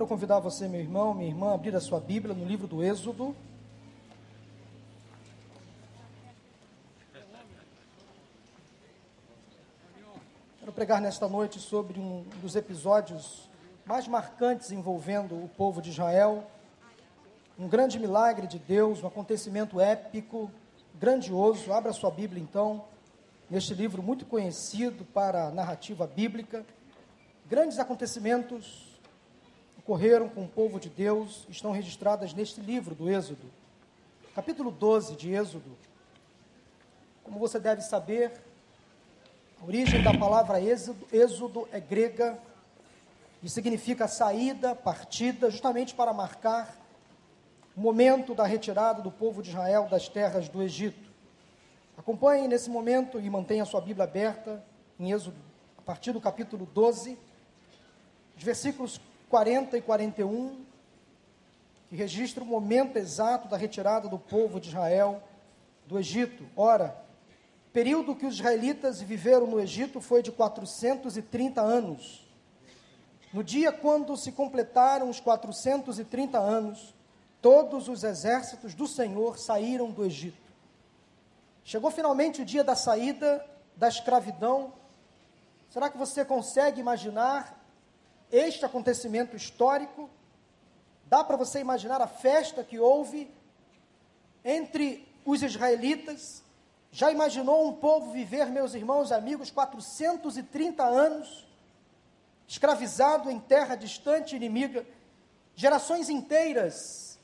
Quero convidar você, meu irmão, minha irmã, a abrir a sua Bíblia no livro do Êxodo. Quero pregar nesta noite sobre um dos episódios mais marcantes envolvendo o povo de Israel. Um grande milagre de Deus, um acontecimento épico, grandioso. Abra sua Bíblia então, neste livro muito conhecido para a narrativa bíblica. Grandes acontecimentos ocorreram com o povo de Deus, estão registradas neste livro do Êxodo. Capítulo 12 de Êxodo. Como você deve saber, a origem da palavra êxodo, êxodo é grega e significa saída, partida, justamente para marcar o momento da retirada do povo de Israel das terras do Egito. Acompanhe nesse momento e mantenha sua Bíblia aberta em Êxodo, a partir do capítulo 12, os versículos 40 e 41, que registra o momento exato da retirada do povo de Israel do Egito. Ora, o período que os israelitas viveram no Egito foi de 430 anos. No dia quando se completaram os 430 anos, todos os exércitos do Senhor saíram do Egito. Chegou finalmente o dia da saída da escravidão. Será que você consegue imaginar este acontecimento histórico? Dá para você imaginar a festa que houve entre os israelitas já imaginou um povo viver, meus irmãos e amigos, 430 anos, escravizado em terra distante e inimiga? Gerações inteiras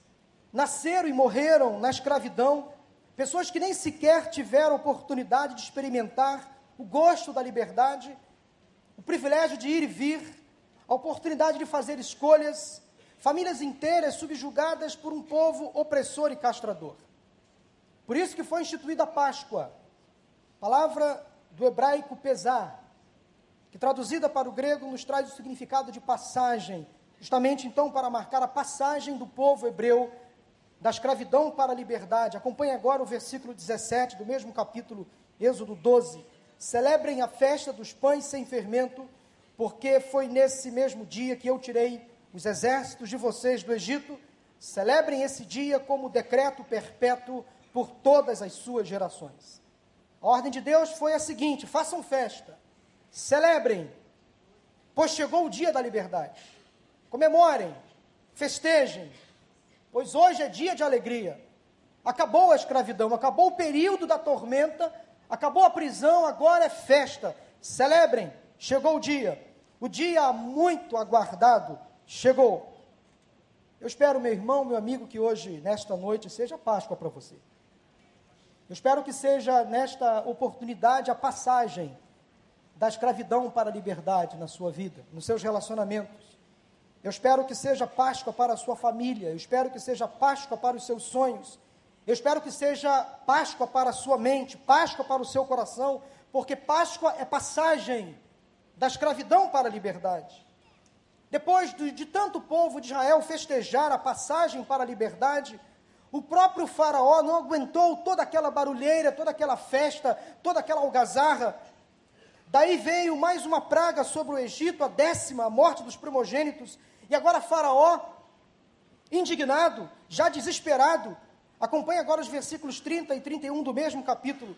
nasceram e morreram na escravidão, pessoas que nem sequer tiveram oportunidade de experimentar o gosto da liberdade, o privilégio de ir e vir, a oportunidade de fazer escolhas, famílias inteiras subjugadas por um povo opressor e castrador. Por isso que foi instituída a Páscoa, palavra do hebraico pesar, que traduzida para o grego nos traz o significado de passagem, justamente então para marcar a passagem do povo hebreu da escravidão para a liberdade. Acompanhe agora o versículo 17 do mesmo capítulo, Êxodo 12. Celebrem a festa dos pães sem fermento, porque foi nesse mesmo dia que eu tirei os exércitos de vocês do Egito. Celebrem esse dia como decreto perpétuo por todas as suas gerações. A ordem de Deus foi a seguinte: façam festa, celebrem, pois chegou o dia da liberdade. Comemorem, festejem, pois hoje é dia de alegria. Acabou a escravidão, acabou o período da tormenta, acabou a prisão, agora é festa. Celebrem, chegou o dia. O dia muito aguardado chegou. Eu espero, meu irmão, meu amigo, que hoje, nesta noite, seja Páscoa para você. Eu espero que seja nesta oportunidade a passagem da escravidão para a liberdade na sua vida, nos seus relacionamentos. Eu espero que seja Páscoa para a sua família, eu espero que seja Páscoa para os seus sonhos, eu espero que seja Páscoa para a sua mente, Páscoa para o seu coração, porque Páscoa é passagem da escravidão para a liberdade. Depois de, de tanto povo de Israel festejar a passagem para a liberdade, o próprio Faraó não aguentou toda aquela barulheira, toda aquela festa, toda aquela algazarra. Daí veio mais uma praga sobre o Egito, a décima, a morte dos primogênitos. E agora Faraó, indignado, já desesperado, acompanha agora os versículos 30 e 31 do mesmo capítulo.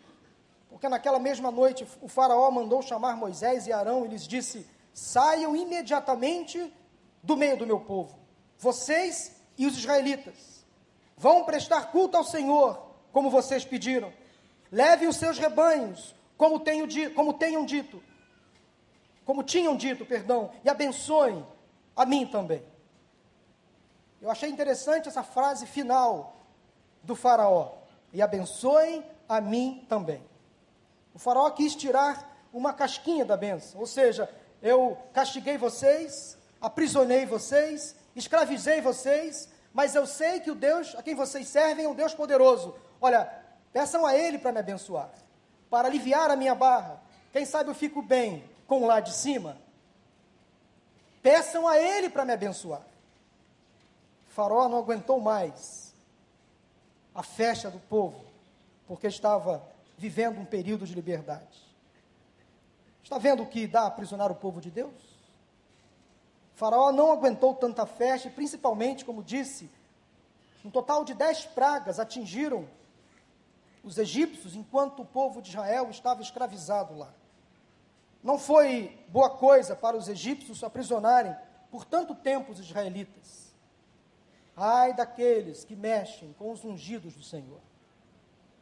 Porque naquela mesma noite o Faraó mandou chamar Moisés e Arão e lhes disse: Saiam imediatamente do meio do meu povo, vocês e os israelitas Vão prestar culto ao Senhor, como vocês pediram. Levem os seus rebanhos, como, tenho, como tenham dito. Como tinham dito, perdão. E abençoem a mim também. Eu achei interessante essa frase final do faraó. E abençoem a mim também. O faraó quis tirar uma casquinha da benção. Ou seja, eu castiguei vocês, aprisionei vocês, escravizei vocês, mas eu sei que o Deus a quem vocês servem é um Deus poderoso. Olha, peçam a Ele para me abençoar, para aliviar a minha barra. Quem sabe eu fico bem com lá de cima. Peçam a Ele para me abençoar. O não aguentou mais a festa do povo, porque estava vivendo um período de liberdade. Está vendo o que dá aprisionar o povo de Deus? Faraó não aguentou tanta festa, e principalmente, como disse, um total de dez pragas atingiram os egípcios enquanto o povo de Israel estava escravizado lá. Não foi boa coisa para os egípcios aprisionarem por tanto tempo os israelitas. Ai daqueles que mexem com os ungidos do Senhor.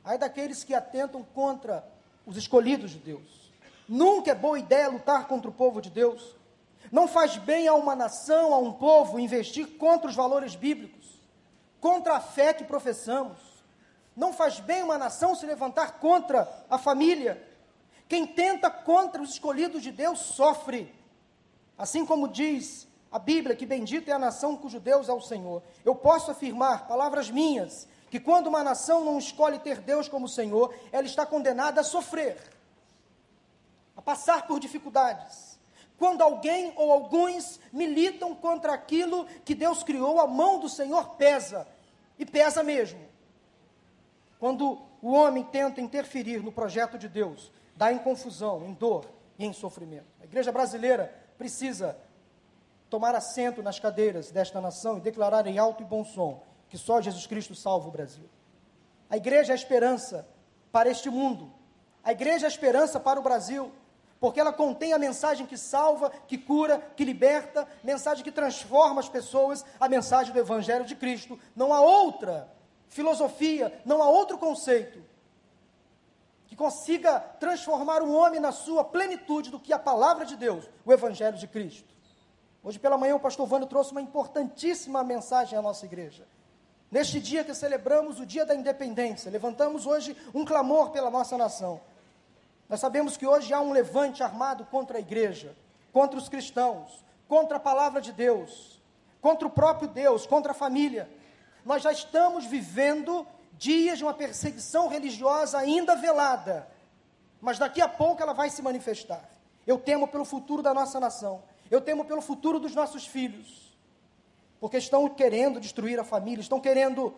Ai daqueles que atentam contra os escolhidos de Deus. Nunca é boa ideia lutar contra o povo de Deus. Não faz bem a uma nação, a um povo, investir contra os valores bíblicos, contra a fé que professamos. Não faz bem uma nação se levantar contra a família. Quem tenta contra os escolhidos de Deus sofre. Assim como diz a Bíblia que bendita é a nação cujo Deus é o Senhor. Eu posso afirmar, palavras minhas, que quando uma nação não escolhe ter Deus como Senhor, ela está condenada a sofrer, a passar por dificuldades. Quando alguém ou alguns militam contra aquilo que Deus criou, a mão do Senhor pesa, e pesa mesmo. Quando o homem tenta interferir no projeto de Deus, dá em confusão, em dor e em sofrimento. A igreja brasileira precisa tomar assento nas cadeiras desta nação e declarar em alto e bom som que só Jesus Cristo salva o Brasil. A igreja é a esperança para este mundo. A igreja é a esperança para o Brasil, porque ela contém a mensagem que salva, que cura, que liberta, mensagem que transforma as pessoas, a mensagem do Evangelho de Cristo. Não há outra filosofia, não há outro conceito que consiga transformar o homem na sua plenitude do que a palavra de Deus, o Evangelho de Cristo. Hoje pela manhã o pastor Vando trouxe uma importantíssima mensagem à nossa igreja. Neste dia que celebramos o dia da independência, levantamos hoje um clamor pela nossa nação. Nós sabemos que hoje há um levante armado contra a igreja, contra os cristãos, contra a palavra de Deus, contra o próprio Deus, contra a família. Nós já estamos vivendo dias de uma perseguição religiosa ainda velada, mas daqui a pouco ela vai se manifestar. Eu temo pelo futuro da nossa nação. Eu temo pelo futuro dos nossos filhos, porque estão querendo destruir a família, estão querendo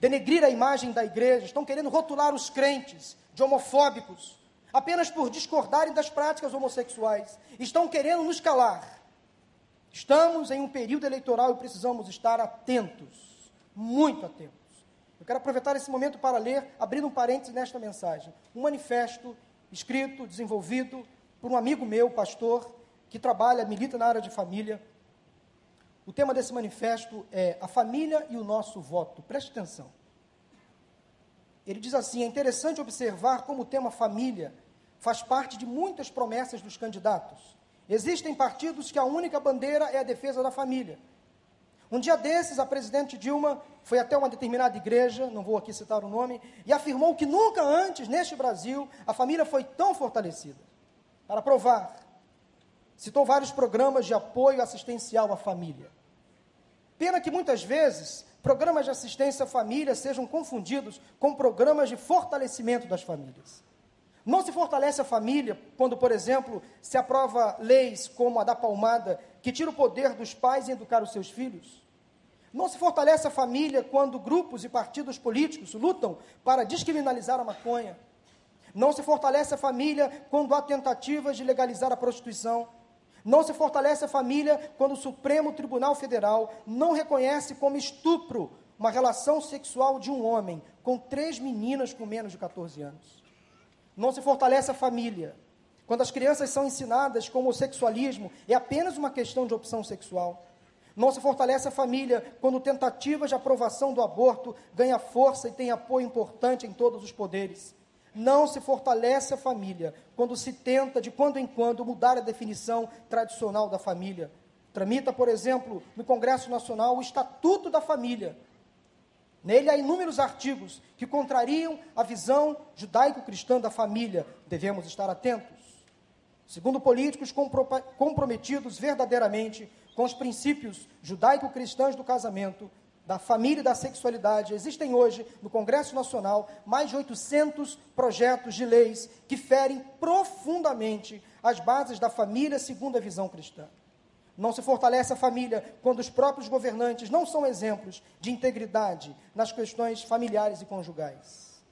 denegrir a imagem da igreja, estão querendo rotular os crentes de homofóbicos, apenas por discordarem das práticas homossexuais, estão querendo nos calar. Estamos em um período eleitoral e precisamos estar atentos, muito atentos. Eu quero aproveitar esse momento para ler, abrindo um parênteses nesta mensagem, um manifesto escrito, desenvolvido por um amigo meu, pastor, que trabalha, milita na área de família. O tema desse manifesto é a família e o nosso voto. Preste atenção. Ele diz assim: é interessante observar como o tema família faz parte de muitas promessas dos candidatos. Existem partidos que a única bandeira é a defesa da família. Um dia desses, a presidente Dilma foi até uma determinada igreja, não vou aqui citar o nome, e afirmou que nunca antes, neste Brasil, a família foi tão fortalecida. Para provar Citou vários programas de apoio assistencial à família. Pena que muitas vezes programas de assistência à família sejam confundidos com programas de fortalecimento das famílias. Não se fortalece a família quando, por exemplo, se aprova leis como a da palmada, que tira o poder dos pais em educar os seus filhos. Não se fortalece a família quando grupos e partidos políticos lutam para descriminalizar a maconha. Não se fortalece a família quando há tentativas de legalizar a prostituição. Não se fortalece a família quando o Supremo Tribunal Federal não reconhece como estupro uma relação sexual de um homem com três meninas com menos de 14 anos. Não se fortalece a família quando as crianças são ensinadas que o homossexualismo é apenas uma questão de opção sexual. Não se fortalece a família quando tentativas de aprovação do aborto ganha força e tem apoio importante em todos os poderes. Não se fortalece a família quando se tenta, de quando em quando, mudar a definição tradicional da família. Tramita, por exemplo, no Congresso Nacional o Estatuto da Família. Nele há inúmeros artigos que contrariam a visão judaico-cristã da família. Devemos estar atentos. Segundo políticos comprometidos verdadeiramente com os princípios judaico-cristãos do casamento, da família e da sexualidade, existem hoje no Congresso Nacional mais de 800 projetos de leis que ferem profundamente as bases da família segundo a visão cristã. Não se fortalece a família quando os próprios governantes não são exemplos de integridade nas questões familiares e conjugais.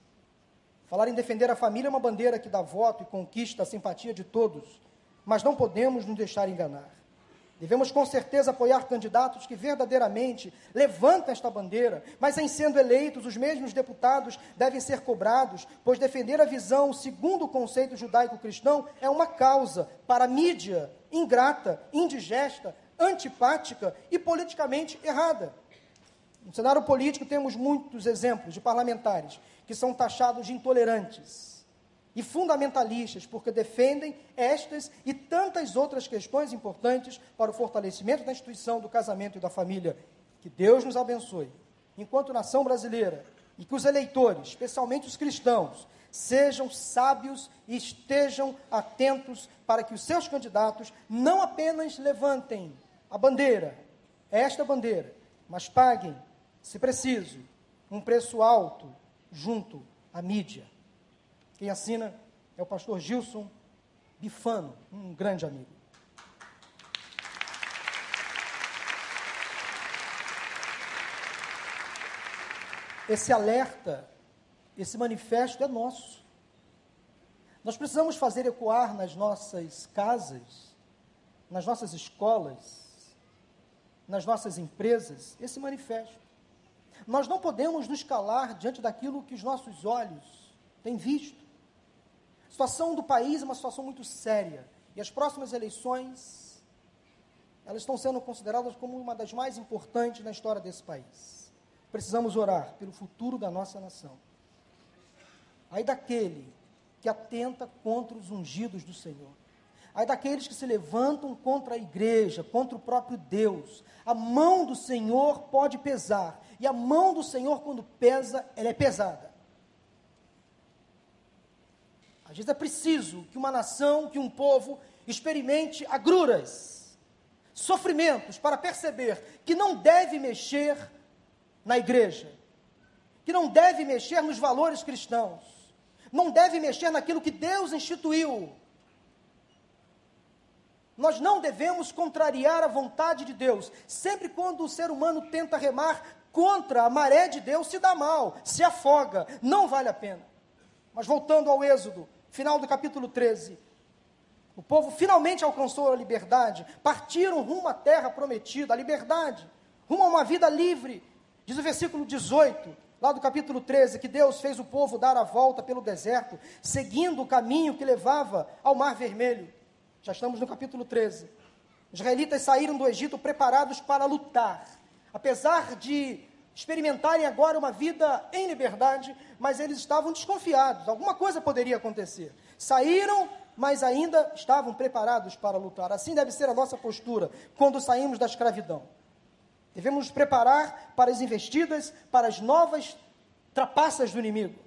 Falar em defender a família é uma bandeira que dá voto e conquista a simpatia de todos, mas não podemos nos deixar enganar. Devemos com certeza apoiar candidatos que verdadeiramente levantam esta bandeira, mas em sendo eleitos, os mesmos deputados devem ser cobrados, pois defender a visão segundo o conceito judaico-cristão é uma causa para a mídia ingrata, indigesta, antipática e politicamente errada. No cenário político temos muitos exemplos de parlamentares que são taxados de intolerantes, e fundamentalistas, porque defendem estas e tantas outras questões importantes para o fortalecimento da instituição do casamento e da família. Que Deus nos abençoe, enquanto nação brasileira, e que os eleitores, especialmente os cristãos, sejam sábios e estejam atentos para que os seus candidatos não apenas levantem a bandeira, esta bandeira, mas paguem, se preciso, um preço alto junto à mídia. Quem assina é o pastor Gilson Bifano, um grande amigo. Esse alerta, esse manifesto é nosso. Nós precisamos fazer ecoar nas nossas casas, nas nossas escolas, nas nossas empresas, esse manifesto. Nós não podemos nos calar diante daquilo que os nossos olhos têm visto. A situação do país é uma situação muito séria. E as próximas eleições, elas estão sendo consideradas como uma das mais importantes na história desse país. Precisamos orar pelo futuro da nossa nação. Aí daquele que atenta contra os ungidos do Senhor. Aí daqueles que se levantam contra a igreja, contra o próprio Deus. A mão do Senhor pode pesar. E a mão do Senhor, quando pesa, ela é pesada. Às vezes é preciso que uma nação, que um povo experimente agruras, sofrimentos, para perceber que não deve mexer na igreja, que não deve mexer nos valores cristãos, não deve mexer naquilo que Deus instituiu. Nós não devemos contrariar a vontade de Deus. Sempre quando o ser humano tenta remar contra a maré de Deus, se dá mal, se afoga, não vale a pena. Mas voltando ao Êxodo, final do capítulo 13. O povo finalmente alcançou a liberdade, partiram rumo à terra prometida, a liberdade, rumo a uma vida livre. Diz o versículo 18, lá do capítulo 13, que Deus fez o povo dar a volta pelo deserto, seguindo o caminho que levava ao Mar Vermelho. Já estamos no capítulo 13. Os israelitas saíram do Egito preparados para lutar. Apesar de experimentarem agora uma vida em liberdade, mas eles estavam desconfiados, alguma coisa poderia acontecer. Saíram, mas ainda estavam preparados para lutar. Assim deve ser a nossa postura quando saímos da escravidão. Devemos nos preparar para as investidas, para as novas trapaças do inimigo.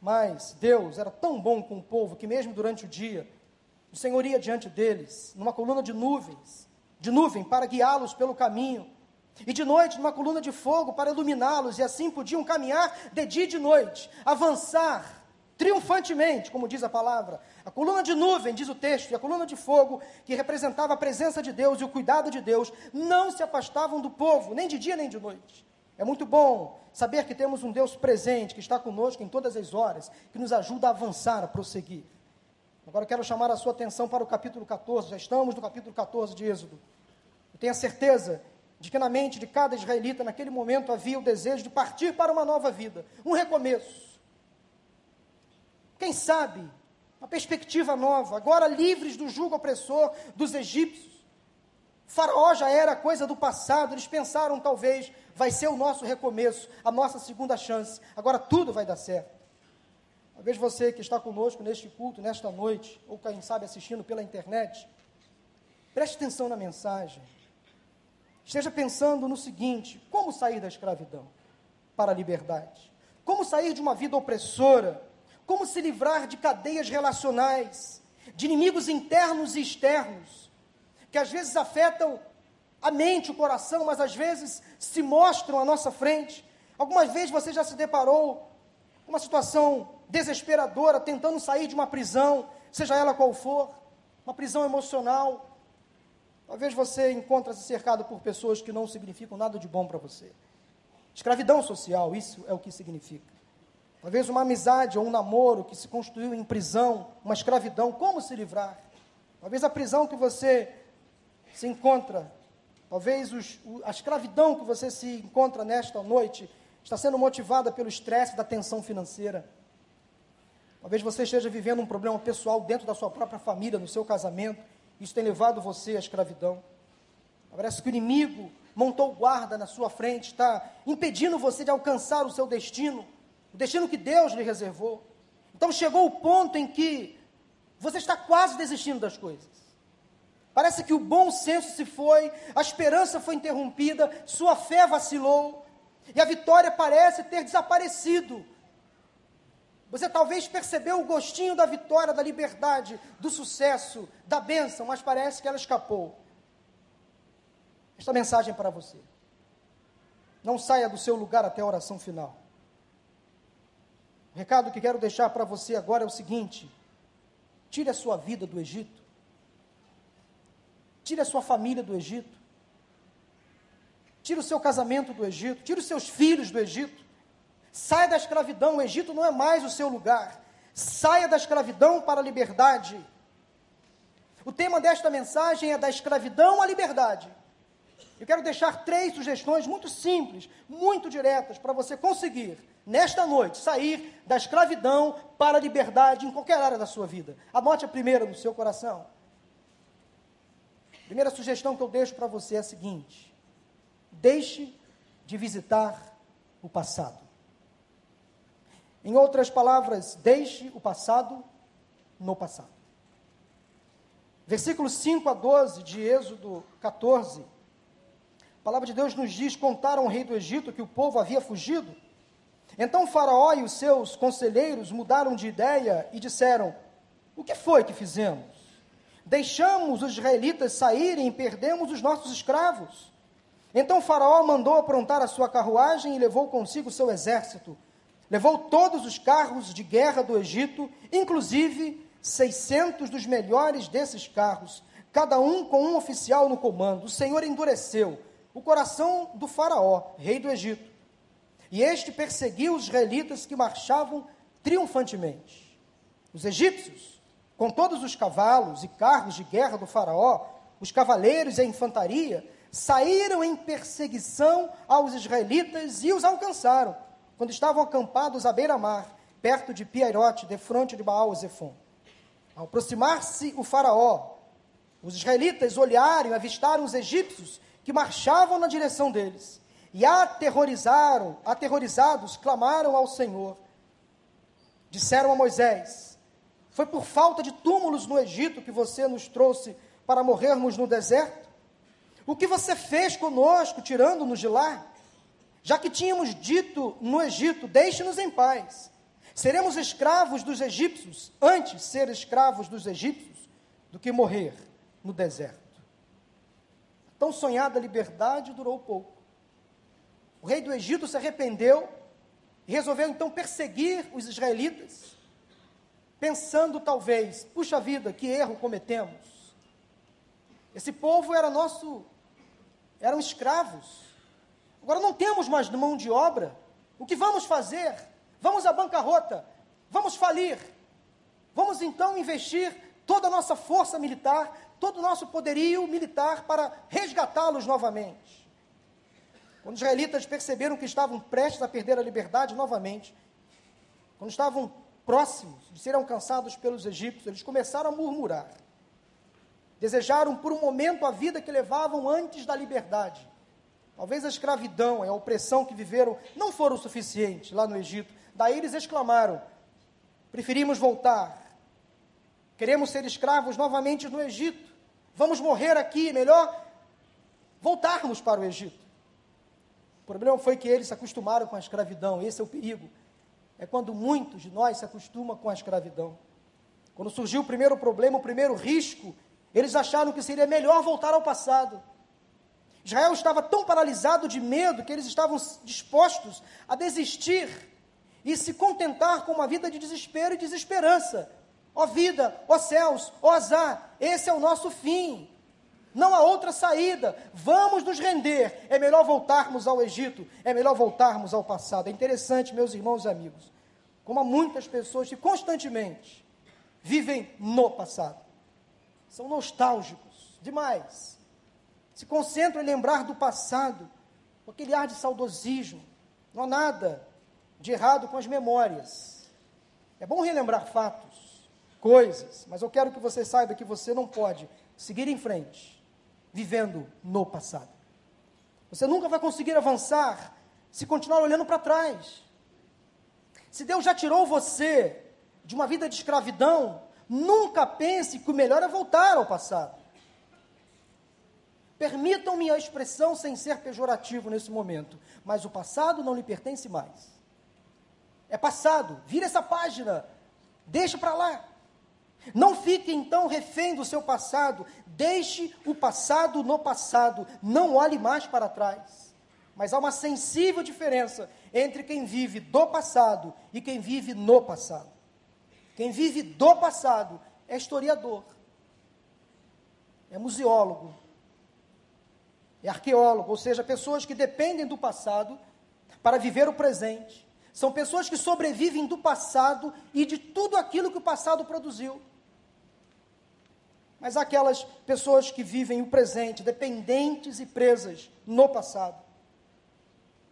Mas Deus era tão bom com o povo que mesmo durante o dia, o Senhor ia diante deles, numa coluna de nuvens, de nuvem para guiá-los pelo caminho e de noite numa coluna de fogo para iluminá-los, e assim podiam caminhar de dia e de noite, avançar triunfantemente, como diz a palavra. A coluna de nuvem, diz o texto, e a coluna de fogo, que representava a presença de Deus e o cuidado de Deus, não se afastavam do povo, nem de dia nem de noite. É muito bom saber que temos um Deus presente, que está conosco em todas as horas, que nos ajuda a avançar, a prosseguir. Agora quero chamar a sua atenção para o capítulo 14, já estamos no capítulo 14 de Êxodo. Eu tenho a certeza de que na mente de cada israelita, naquele momento, havia o desejo de partir para uma nova vida, um recomeço. Quem sabe, uma perspectiva nova, agora livres do jugo opressor dos egípcios. Faraó já era coisa do passado, eles pensaram talvez vai ser o nosso recomeço, a nossa segunda chance. Agora tudo vai dar certo. Talvez você que está conosco neste culto, nesta noite, ou quem sabe assistindo pela internet, preste atenção na mensagem esteja pensando no seguinte: como sair da escravidão para a liberdade? Como sair de uma vida opressora? Como se livrar de cadeias relacionais, de inimigos internos e externos, que às vezes afetam a mente, o coração, mas às vezes se mostram à nossa frente. Algumas vezes você já se deparou com uma situação desesperadora, tentando sair de uma prisão, seja ela qual for, uma prisão emocional, Talvez você encontre-se cercado por pessoas que não significam nada de bom para você. Escravidão social, isso é o que significa. Talvez uma amizade ou um namoro que se construiu em prisão, uma escravidão, como se livrar? Talvez a prisão que você se encontra, talvez os, a escravidão que você se encontra nesta noite está sendo motivada pelo estresse da tensão financeira. Talvez você esteja vivendo um problema pessoal dentro da sua própria família, no seu casamento. Isso tem levado você à escravidão. Parece que o inimigo montou guarda na sua frente, está impedindo você de alcançar o seu destino, o destino que Deus lhe reservou. Então chegou o ponto em que você está quase desistindo das coisas. Parece que o bom senso se foi, a esperança foi interrompida, sua fé vacilou, e a vitória parece ter desaparecido. Você talvez percebeu o gostinho da vitória, da liberdade, do sucesso, da bênção, mas parece que ela escapou. Esta mensagem é para você. Não saia do seu lugar até a oração final. O recado que quero deixar para você agora é o seguinte: tire a sua vida do Egito, tire a sua família do Egito, tire o seu casamento do Egito, tire os seus filhos do Egito. Saia da escravidão, o Egito não é mais o seu lugar. Saia da escravidão para a liberdade. O tema desta mensagem é da escravidão à liberdade. Eu quero deixar três sugestões muito simples, muito diretas, para você conseguir, nesta noite, sair da escravidão para a liberdade em qualquer área da sua vida. Anote a primeira no seu coração. A primeira sugestão que eu deixo para você é a seguinte: deixe de visitar o passado. Em outras palavras, deixe o passado no passado. Versículos 5 a 12 de Êxodo 14. A palavra de Deus nos diz: contaram ao rei do Egito que o povo havia fugido. Então Faraó e os seus conselheiros mudaram de ideia e disseram: O que foi que fizemos? Deixamos os israelitas saírem e perdemos os nossos escravos. Então Faraó mandou aprontar a sua carruagem e levou consigo o seu exército Levou todos os carros de guerra do Egito, inclusive 600 dos melhores desses carros, cada um com um oficial no comando. O Senhor endureceu o coração do Faraó, rei do Egito. E este perseguiu os israelitas que marchavam triunfantemente. Os egípcios, com todos os cavalos e carros de guerra do Faraó, os cavaleiros e a infantaria, saíram em perseguição aos israelitas e os alcançaram quando estavam acampados à beira-mar, perto de Piairote, defronte de Baal-Zefon. Ao aproximar-se o faraó, os israelitas olharam e avistaram os egípcios que marchavam na direção deles. E aterrorizaram, aterrorizados, clamaram ao Senhor. Disseram a Moisés: Foi por falta de túmulos no Egito que você nos trouxe para morrermos no deserto? O que você fez conosco, tirando-nos de lá? Já que tínhamos dito no Egito: Deixe-nos em paz. Seremos escravos dos egípcios antes ser escravos dos egípcios do que morrer no deserto. Tão sonhada liberdade durou pouco. O rei do Egito se arrependeu e resolveu então perseguir os israelitas, pensando talvez, puxa vida, que erro cometemos. Esse povo era nosso, eram escravos. Agora não temos mais mão de obra. O que vamos fazer? Vamos à bancarrota. Vamos falir. Vamos então investir toda a nossa força militar, todo o nosso poderio militar para resgatá-los novamente. Quando os israelitas perceberam que estavam prestes a perder a liberdade novamente, quando estavam próximos de serem alcançados pelos egípcios, eles começaram a murmurar. Desejaram por um momento a vida que levavam antes da liberdade. Talvez a escravidão e a opressão que viveram não foram o suficiente lá no Egito. Daí eles exclamaram: preferimos voltar. Queremos ser escravos novamente no Egito. Vamos morrer aqui, melhor voltarmos para o Egito. O problema foi que eles se acostumaram com a escravidão, esse é o perigo. É quando muitos de nós se acostumam com a escravidão. Quando surgiu o primeiro problema, o primeiro risco, eles acharam que seria melhor voltar ao passado. Israel estava tão paralisado de medo que eles estavam dispostos a desistir e se contentar com uma vida de desespero e desesperança. Ó vida, ó céus, ó azar, esse é o nosso fim. Não há outra saída. Vamos nos render. É melhor voltarmos ao Egito, é melhor voltarmos ao passado. É interessante, meus irmãos e amigos, como há muitas pessoas que constantemente vivem no passado. São nostálgicos demais se concentram em lembrar do passado, com aquele ar de saudosismo. Não há nada de errado com as memórias. É bom relembrar fatos, coisas, mas eu quero que você saiba que você não pode seguir em frente vivendo no passado. Você nunca vai conseguir avançar se continuar olhando para trás. Se Deus já tirou você de uma vida de escravidão, nunca pense que o melhor é voltar ao passado. Permitam-me a expressão sem ser pejorativo nesse momento, mas o passado não lhe pertence mais. É passado, vira essa página, deixa para lá. Não fique então refém do seu passado, deixe o passado no passado, não olhe mais para trás. Mas há uma sensível diferença entre quem vive do passado e quem vive no passado. Quem vive do passado é historiador, é museólogo, é arqueólogo, ou seja, pessoas que dependem do passado para viver o presente. São pessoas que sobrevivem do passado e de tudo aquilo que o passado produziu. Mas aquelas pessoas que vivem o presente, dependentes e presas no passado.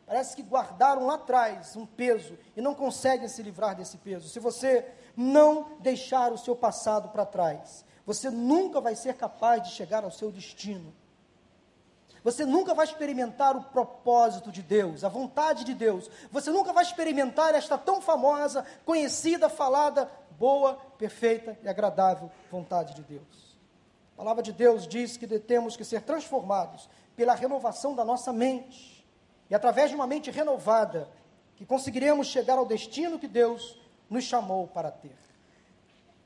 Parece que guardaram lá atrás um peso e não conseguem se livrar desse peso. Se você não deixar o seu passado para trás, você nunca vai ser capaz de chegar ao seu destino. Você nunca vai experimentar o propósito de Deus, a vontade de Deus. Você nunca vai experimentar esta tão famosa, conhecida, falada, boa, perfeita e agradável vontade de Deus. A palavra de Deus diz que temos que ser transformados pela renovação da nossa mente. E através de uma mente renovada, que conseguiremos chegar ao destino que Deus nos chamou para ter.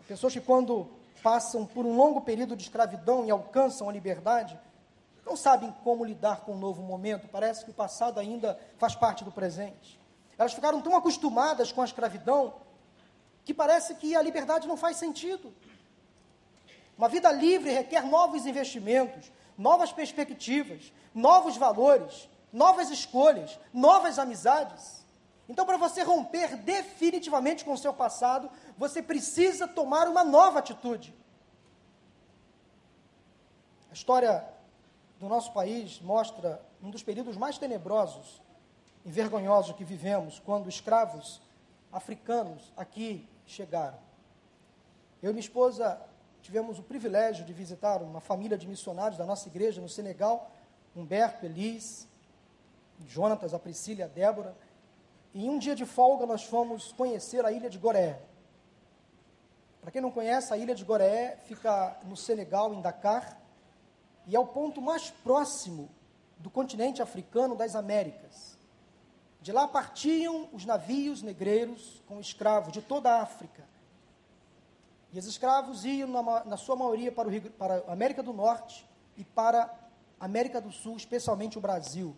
Pessoas que, quando passam por um longo período de escravidão e alcançam a liberdade, não sabem como lidar com o um novo momento, parece que o passado ainda faz parte do presente. Elas ficaram tão acostumadas com a escravidão que parece que a liberdade não faz sentido. Uma vida livre requer novos investimentos, novas perspectivas, novos valores, novas escolhas, novas amizades. Então, para você romper definitivamente com o seu passado, você precisa tomar uma nova atitude. A história do nosso país mostra um dos períodos mais tenebrosos e vergonhosos que vivemos, quando escravos africanos aqui chegaram. Eu e minha esposa tivemos o privilégio de visitar uma família de missionários da nossa igreja no Senegal, Humberto, Elis, Jonatas, a Priscila a Débora. E em um dia de folga nós fomos conhecer a ilha de Goré. Para quem não conhece, a ilha de Goré fica no Senegal, em Dakar, e é o ponto mais próximo do continente africano das Américas. De lá partiam os navios negreiros com escravos de toda a África. E os escravos iam, na, na sua maioria, para, o, para a América do Norte e para a América do Sul, especialmente o Brasil,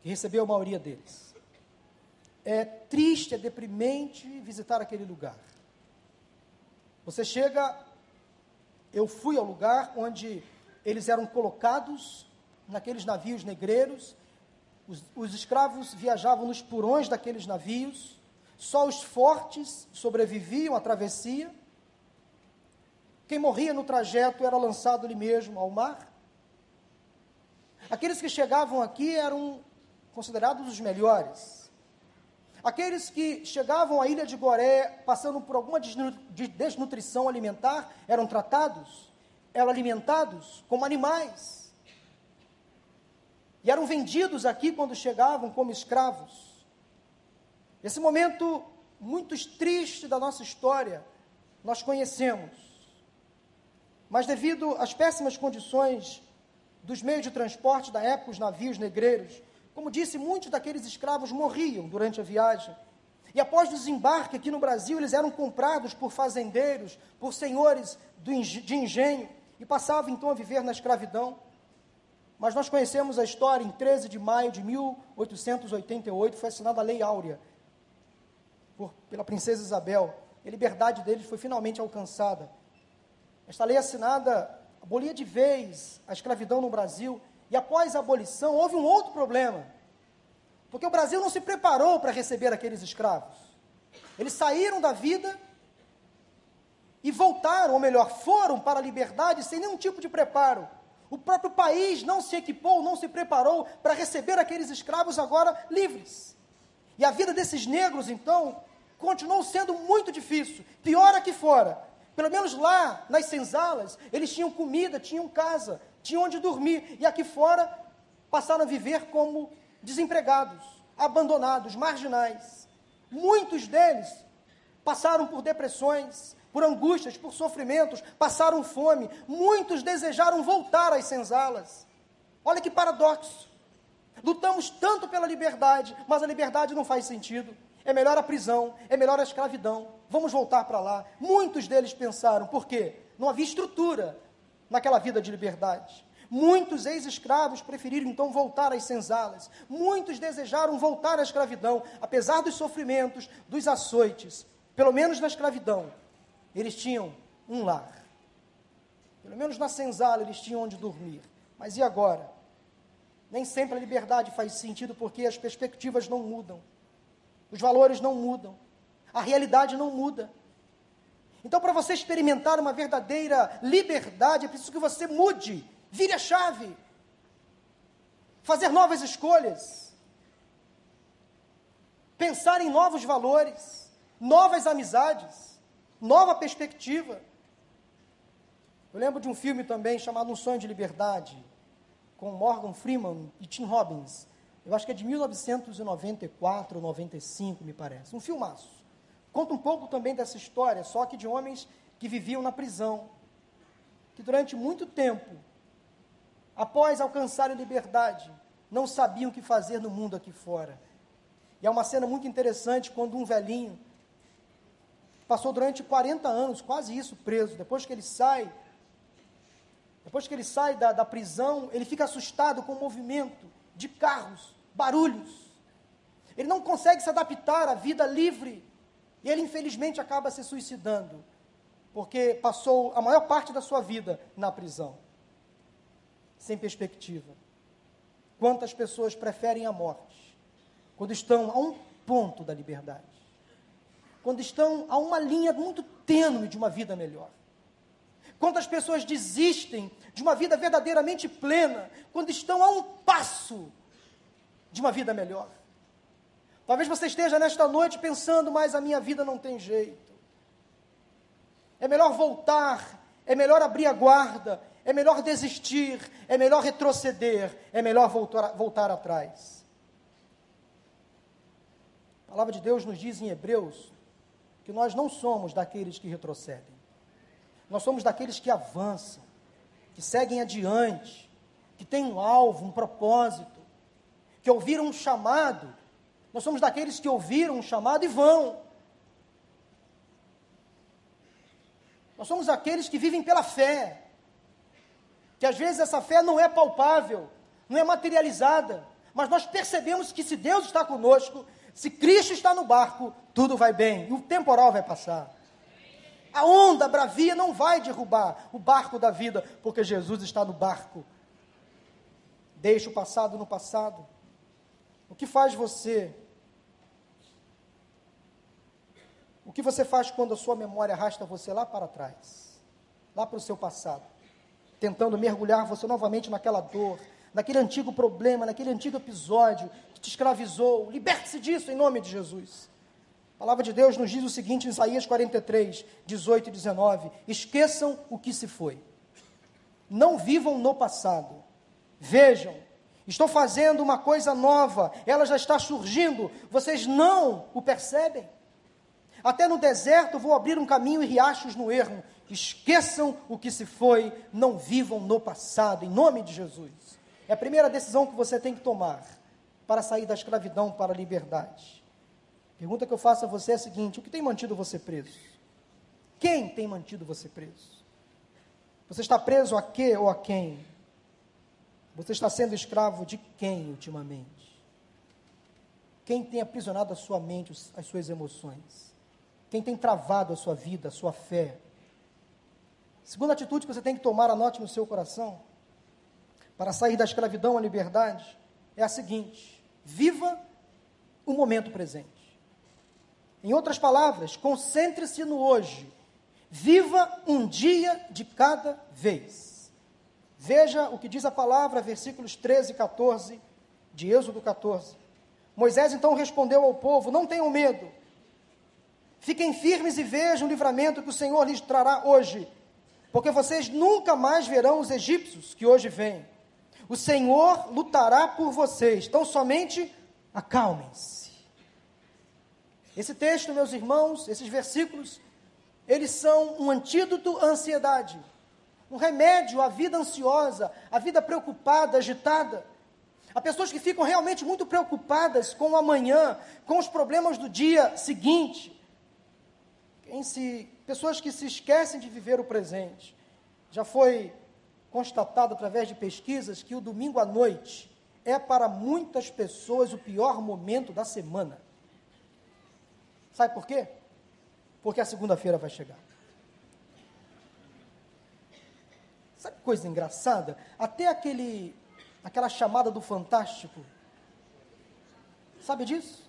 que recebeu a maioria deles. É triste, é deprimente visitar aquele lugar. Você chega, eu fui ao lugar onde eles eram colocados naqueles navios negreiros, os, os escravos viajavam nos porões daqueles navios, só os fortes sobreviviam à travessia, quem morria no trajeto era lançado ali mesmo ao mar. Aqueles que chegavam aqui eram considerados os melhores. Aqueles que chegavam à ilha de Goré passando por alguma desnutrição alimentar eram tratados, eram alimentados como animais. E eram vendidos aqui quando chegavam como escravos. Esse momento muito triste da nossa história, nós conhecemos. Mas devido às péssimas condições dos meios de transporte da época, os navios negreiros, como disse, muitos daqueles escravos morriam durante a viagem. E após o desembarque aqui no Brasil, eles eram comprados por fazendeiros, por senhores de engenho, e passavam então a viver na escravidão. Mas nós conhecemos a história, em 13 de maio de 1888, foi assinada a Lei Áurea por, pela princesa Isabel. A liberdade deles foi finalmente alcançada. Esta lei assinada abolia de vez a escravidão no Brasil, e após a abolição houve um outro problema. Porque o Brasil não se preparou para receber aqueles escravos. Eles saíram da vida e voltaram, ou melhor, foram para a liberdade sem nenhum tipo de preparo. O próprio país não se equipou, não se preparou para receber aqueles escravos agora livres. E a vida desses negros, então, continuou sendo muito difícil. Pior aqui fora. Pelo menos lá, nas senzalas, eles tinham comida, tinham casa, tinham onde dormir. E aqui fora, passaram a viver como desempregados, abandonados, marginais. Muitos deles passaram por depressões, por angústias, por sofrimentos, passaram fome. Muitos desejaram voltar às senzalas. Olha que paradoxo. Lutamos tanto pela liberdade, mas a liberdade não faz sentido. É melhor a prisão, é melhor a escravidão. Vamos voltar para lá. Muitos deles pensaram, por quê? Não havia estrutura naquela vida de liberdade. Muitos ex-escravos preferiram então voltar às senzalas. Muitos desejaram voltar à escravidão, apesar dos sofrimentos, dos açoites. Pelo menos na escravidão, eles tinham um lar. Pelo menos na senzala eles tinham onde dormir. Mas e agora? Nem sempre a liberdade faz sentido porque as perspectivas não mudam, os valores não mudam, a realidade não muda. Então, para você experimentar uma verdadeira liberdade, é preciso que você mude, vire a chave, fazer novas escolhas, pensar em novos valores, novas amizades, nova perspectiva. Eu lembro de um filme também chamado Um Sonho de Liberdade com Morgan Freeman e Tim Robbins. Eu acho que é de 1994 ou 95, me parece. Um filmaço. Conta um pouco também dessa história, só que de homens que viviam na prisão, que durante muito tempo, após alcançarem liberdade, não sabiam o que fazer no mundo aqui fora. E é uma cena muito interessante quando um velhinho passou durante 40 anos, quase isso, preso. Depois que ele sai, depois que ele sai da, da prisão, ele fica assustado com o movimento de carros, barulhos. Ele não consegue se adaptar à vida livre. E ele, infelizmente, acaba se suicidando, porque passou a maior parte da sua vida na prisão, sem perspectiva. Quantas pessoas preferem a morte quando estão a um ponto da liberdade? Quando estão a uma linha muito tênue de uma vida melhor? Quantas pessoas desistem de uma vida verdadeiramente plena quando estão a um passo de uma vida melhor? Talvez você esteja nesta noite pensando, mas a minha vida não tem jeito. É melhor voltar, é melhor abrir a guarda, é melhor desistir, é melhor retroceder, é melhor voltar, voltar atrás. A palavra de Deus nos diz em Hebreus que nós não somos daqueles que retrocedem. Nós somos daqueles que avançam, que seguem adiante, que têm um alvo, um propósito, que ouviram um chamado. Nós somos daqueles que ouviram um chamado e vão. Nós somos aqueles que vivem pela fé. Que às vezes essa fé não é palpável, não é materializada, mas nós percebemos que se Deus está conosco, se Cristo está no barco, tudo vai bem o temporal vai passar. A onda bravia não vai derrubar o barco da vida, porque Jesus está no barco. Deixa o passado no passado. O que faz você? O que você faz quando a sua memória arrasta você lá para trás, lá para o seu passado, tentando mergulhar você novamente naquela dor, naquele antigo problema, naquele antigo episódio que te escravizou? Liberte-se disso em nome de Jesus. A palavra de Deus nos diz o seguinte em Isaías 43, 18 e 19: Esqueçam o que se foi, não vivam no passado. Vejam, estou fazendo uma coisa nova, ela já está surgindo, vocês não o percebem? Até no deserto vou abrir um caminho e riachos no ermo. Esqueçam o que se foi, não vivam no passado, em nome de Jesus. É a primeira decisão que você tem que tomar para sair da escravidão para a liberdade. Pergunta que eu faço a você é a seguinte: o que tem mantido você preso? Quem tem mantido você preso? Você está preso a quê ou a quem? Você está sendo escravo de quem ultimamente? Quem tem aprisionado a sua mente, as suas emoções? Quem tem travado a sua vida, a sua fé? Segunda atitude que você tem que tomar, anote no seu coração, para sair da escravidão à liberdade, é a seguinte: viva o momento presente. Em outras palavras, concentre-se no hoje. Viva um dia de cada vez. Veja o que diz a palavra, versículos 13 e 14 de Êxodo 14. Moisés então respondeu ao povo: Não tenham medo, fiquem firmes e vejam o livramento que o Senhor lhes trará hoje, porque vocês nunca mais verão os egípcios que hoje vêm. O Senhor lutará por vocês, então somente acalmem-se. Esse texto, meus irmãos, esses versículos, eles são um antídoto à ansiedade, um remédio à vida ansiosa, à vida preocupada, agitada. Há pessoas que ficam realmente muito preocupadas com o amanhã, com os problemas do dia seguinte. Se, pessoas que se esquecem de viver o presente. Já foi constatado através de pesquisas que o domingo à noite é para muitas pessoas o pior momento da semana. Sabe por quê? Porque a segunda-feira vai chegar. Sabe coisa engraçada? Até aquele, aquela chamada do Fantástico, sabe disso?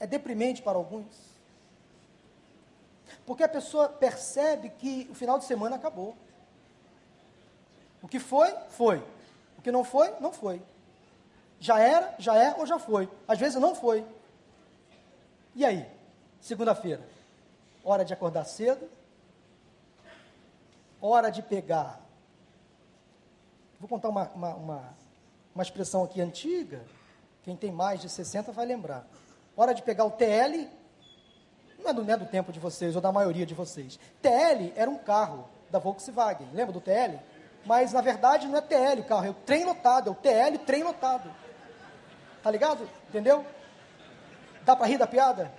É deprimente para alguns. Porque a pessoa percebe que o final de semana acabou. O que foi, foi. O que não foi, não foi. Já era, já é ou já foi. Às vezes não foi. E aí? Segunda-feira. Hora de acordar cedo. Hora de pegar. Vou contar uma, uma, uma, uma expressão aqui antiga. Quem tem mais de 60 vai lembrar. Hora de pegar o TL. Não é do, não é do tempo de vocês ou da maioria de vocês. TL era um carro da Volkswagen. Lembra do TL? Mas na verdade não é TL o carro, é o trem lotado, é o TL trem lotado. Tá ligado? Entendeu? Dá para rir da piada?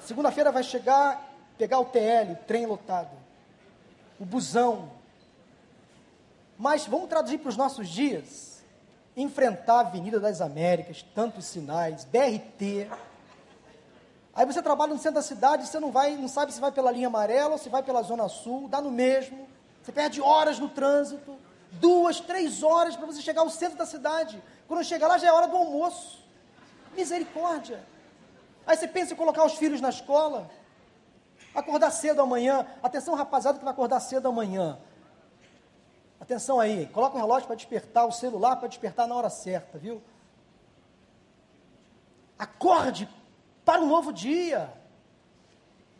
Segunda-feira vai chegar, pegar o TL, o trem lotado, o busão. Mas vamos traduzir para os nossos dias. Enfrentar a Avenida das Américas, tantos sinais, BRT. Aí você trabalha no centro da cidade, você não vai, não sabe se vai pela linha amarela ou se vai pela zona sul, dá no mesmo. Você perde horas no trânsito, duas, três horas para você chegar ao centro da cidade. Quando chegar lá já é hora do almoço. Misericórdia. Aí você pensa em colocar os filhos na escola, acordar cedo amanhã. Atenção, rapaziada, que vai acordar cedo amanhã. Atenção aí, coloca o relógio para despertar, o celular para despertar na hora certa, viu? Acorde para um novo dia.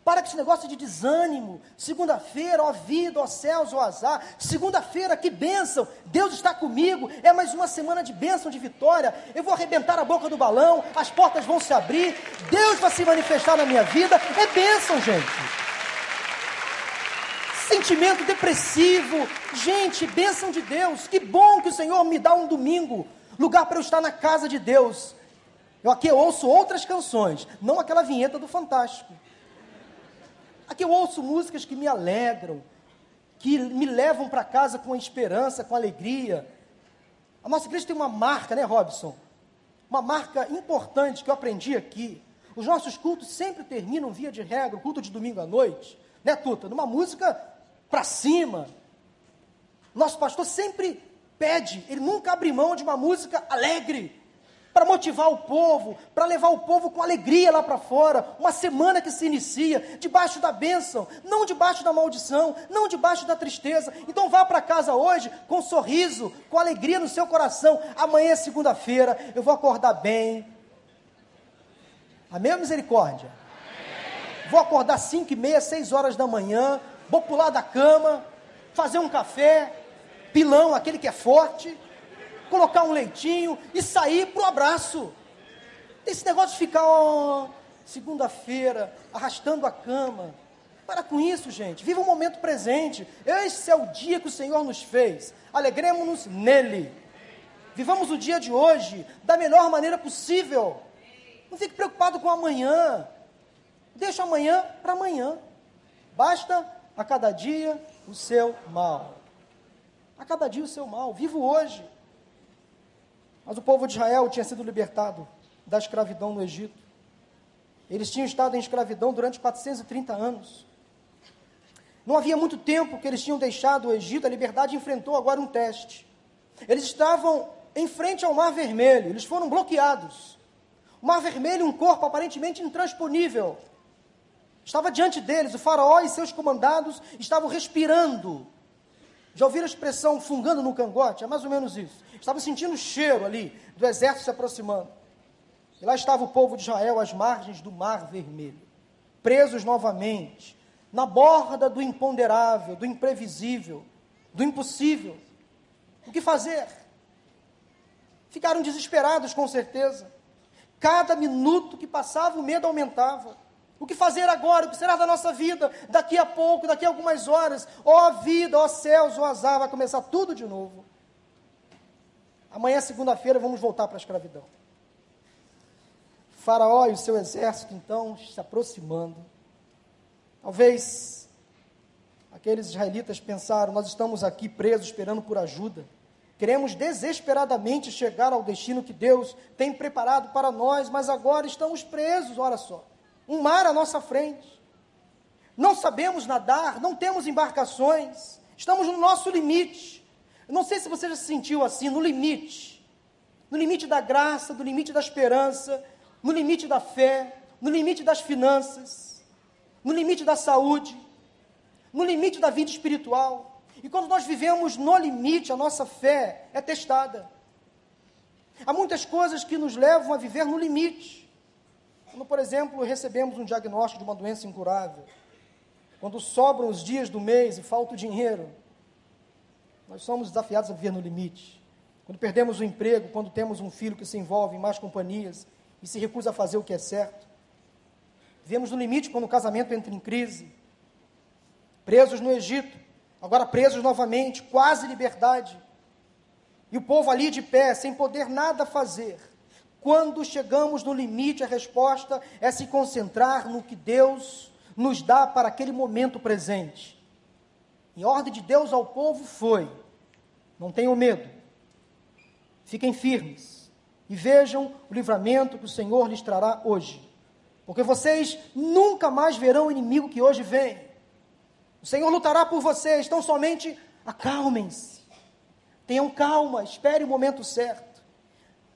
Para com esse negócio de desânimo. Segunda-feira, ó vida, ó céus, ó azar. Segunda-feira, que bênção. Deus está comigo. É mais uma semana de bênção, de vitória. Eu vou arrebentar a boca do balão. As portas vão se abrir. Deus vai se manifestar na minha vida. É bênção, gente. Sentimento depressivo. Gente, bênção de Deus. Que bom que o Senhor me dá um domingo. Lugar para eu estar na casa de Deus. Eu aqui ouço outras canções, não aquela vinheta do Fantástico. Aqui eu ouço músicas que me alegram, que me levam para casa com esperança, com alegria. A nossa igreja tem uma marca, né, Robson? Uma marca importante que eu aprendi aqui. Os nossos cultos sempre terminam, via de regra, o culto de domingo à noite, né, Tuta? Numa música para cima. Nosso pastor sempre pede, ele nunca abre mão de uma música alegre para motivar o povo, para levar o povo com alegria lá para fora. Uma semana que se inicia debaixo da bênção, não debaixo da maldição, não debaixo da tristeza. Então vá para casa hoje com um sorriso, com alegria no seu coração. Amanhã é segunda-feira, eu vou acordar bem. Amém misericórdia? Amém. Vou acordar cinco e meia, seis horas da manhã, vou pular da cama, fazer um café, pilão, aquele que é forte colocar um leitinho e sair para o abraço. Esse negócio de ficar, ó, segunda-feira, arrastando a cama. Para com isso, gente. Viva o momento presente. Esse é o dia que o Senhor nos fez. Alegremos-nos nele. Vivamos o dia de hoje da melhor maneira possível. Não fique preocupado com amanhã. Deixa amanhã para amanhã. Basta a cada dia o seu mal. A cada dia o seu mal. Vivo hoje. Mas o povo de Israel tinha sido libertado da escravidão no Egito. Eles tinham estado em escravidão durante 430 anos. Não havia muito tempo que eles tinham deixado o Egito, a liberdade enfrentou agora um teste. Eles estavam em frente ao Mar Vermelho, eles foram bloqueados. O Mar Vermelho, um corpo aparentemente intransponível, estava diante deles. O Faraó e seus comandados estavam respirando Já ouviram a expressão fungando no cangote? É mais ou menos isso. Estava sentindo o cheiro ali do exército se aproximando. E lá estava o povo de Israel às margens do Mar Vermelho, presos novamente, na borda do imponderável, do imprevisível, do impossível. O que fazer? Ficaram desesperados, com certeza. Cada minuto que passava, o medo aumentava. O que fazer agora? O que será da nossa vida daqui a pouco, daqui a algumas horas? Ó oh, vida, ó oh, céus, ó oh, azar, vai começar tudo de novo. Amanhã, segunda-feira, vamos voltar para a escravidão. Faraó e o seu exército, então, se aproximando. Talvez aqueles israelitas pensaram: nós estamos aqui presos, esperando por ajuda. Queremos desesperadamente chegar ao destino que Deus tem preparado para nós, mas agora estamos presos, olha só um mar à nossa frente. Não sabemos nadar, não temos embarcações, estamos no nosso limite. Não sei se você já se sentiu assim, no limite. No limite da graça, no limite da esperança, no limite da fé, no limite das finanças, no limite da saúde, no limite da vida espiritual. E quando nós vivemos no limite, a nossa fé é testada. Há muitas coisas que nos levam a viver no limite. Quando, por exemplo, recebemos um diagnóstico de uma doença incurável, quando sobram os dias do mês e falta o dinheiro, nós somos desafiados a viver no limite. Quando perdemos o emprego, quando temos um filho que se envolve em más companhias e se recusa a fazer o que é certo. Vivemos no limite quando o casamento entra em crise. Presos no Egito, agora presos novamente, quase liberdade. E o povo ali de pé, sem poder nada fazer. Quando chegamos no limite, a resposta é se concentrar no que Deus nos dá para aquele momento presente. Em ordem de Deus ao povo foi: não tenham medo, fiquem firmes e vejam o livramento que o Senhor lhes trará hoje, porque vocês nunca mais verão o inimigo que hoje vem. O Senhor lutará por vocês, então somente acalmem-se, tenham calma, espere o momento certo.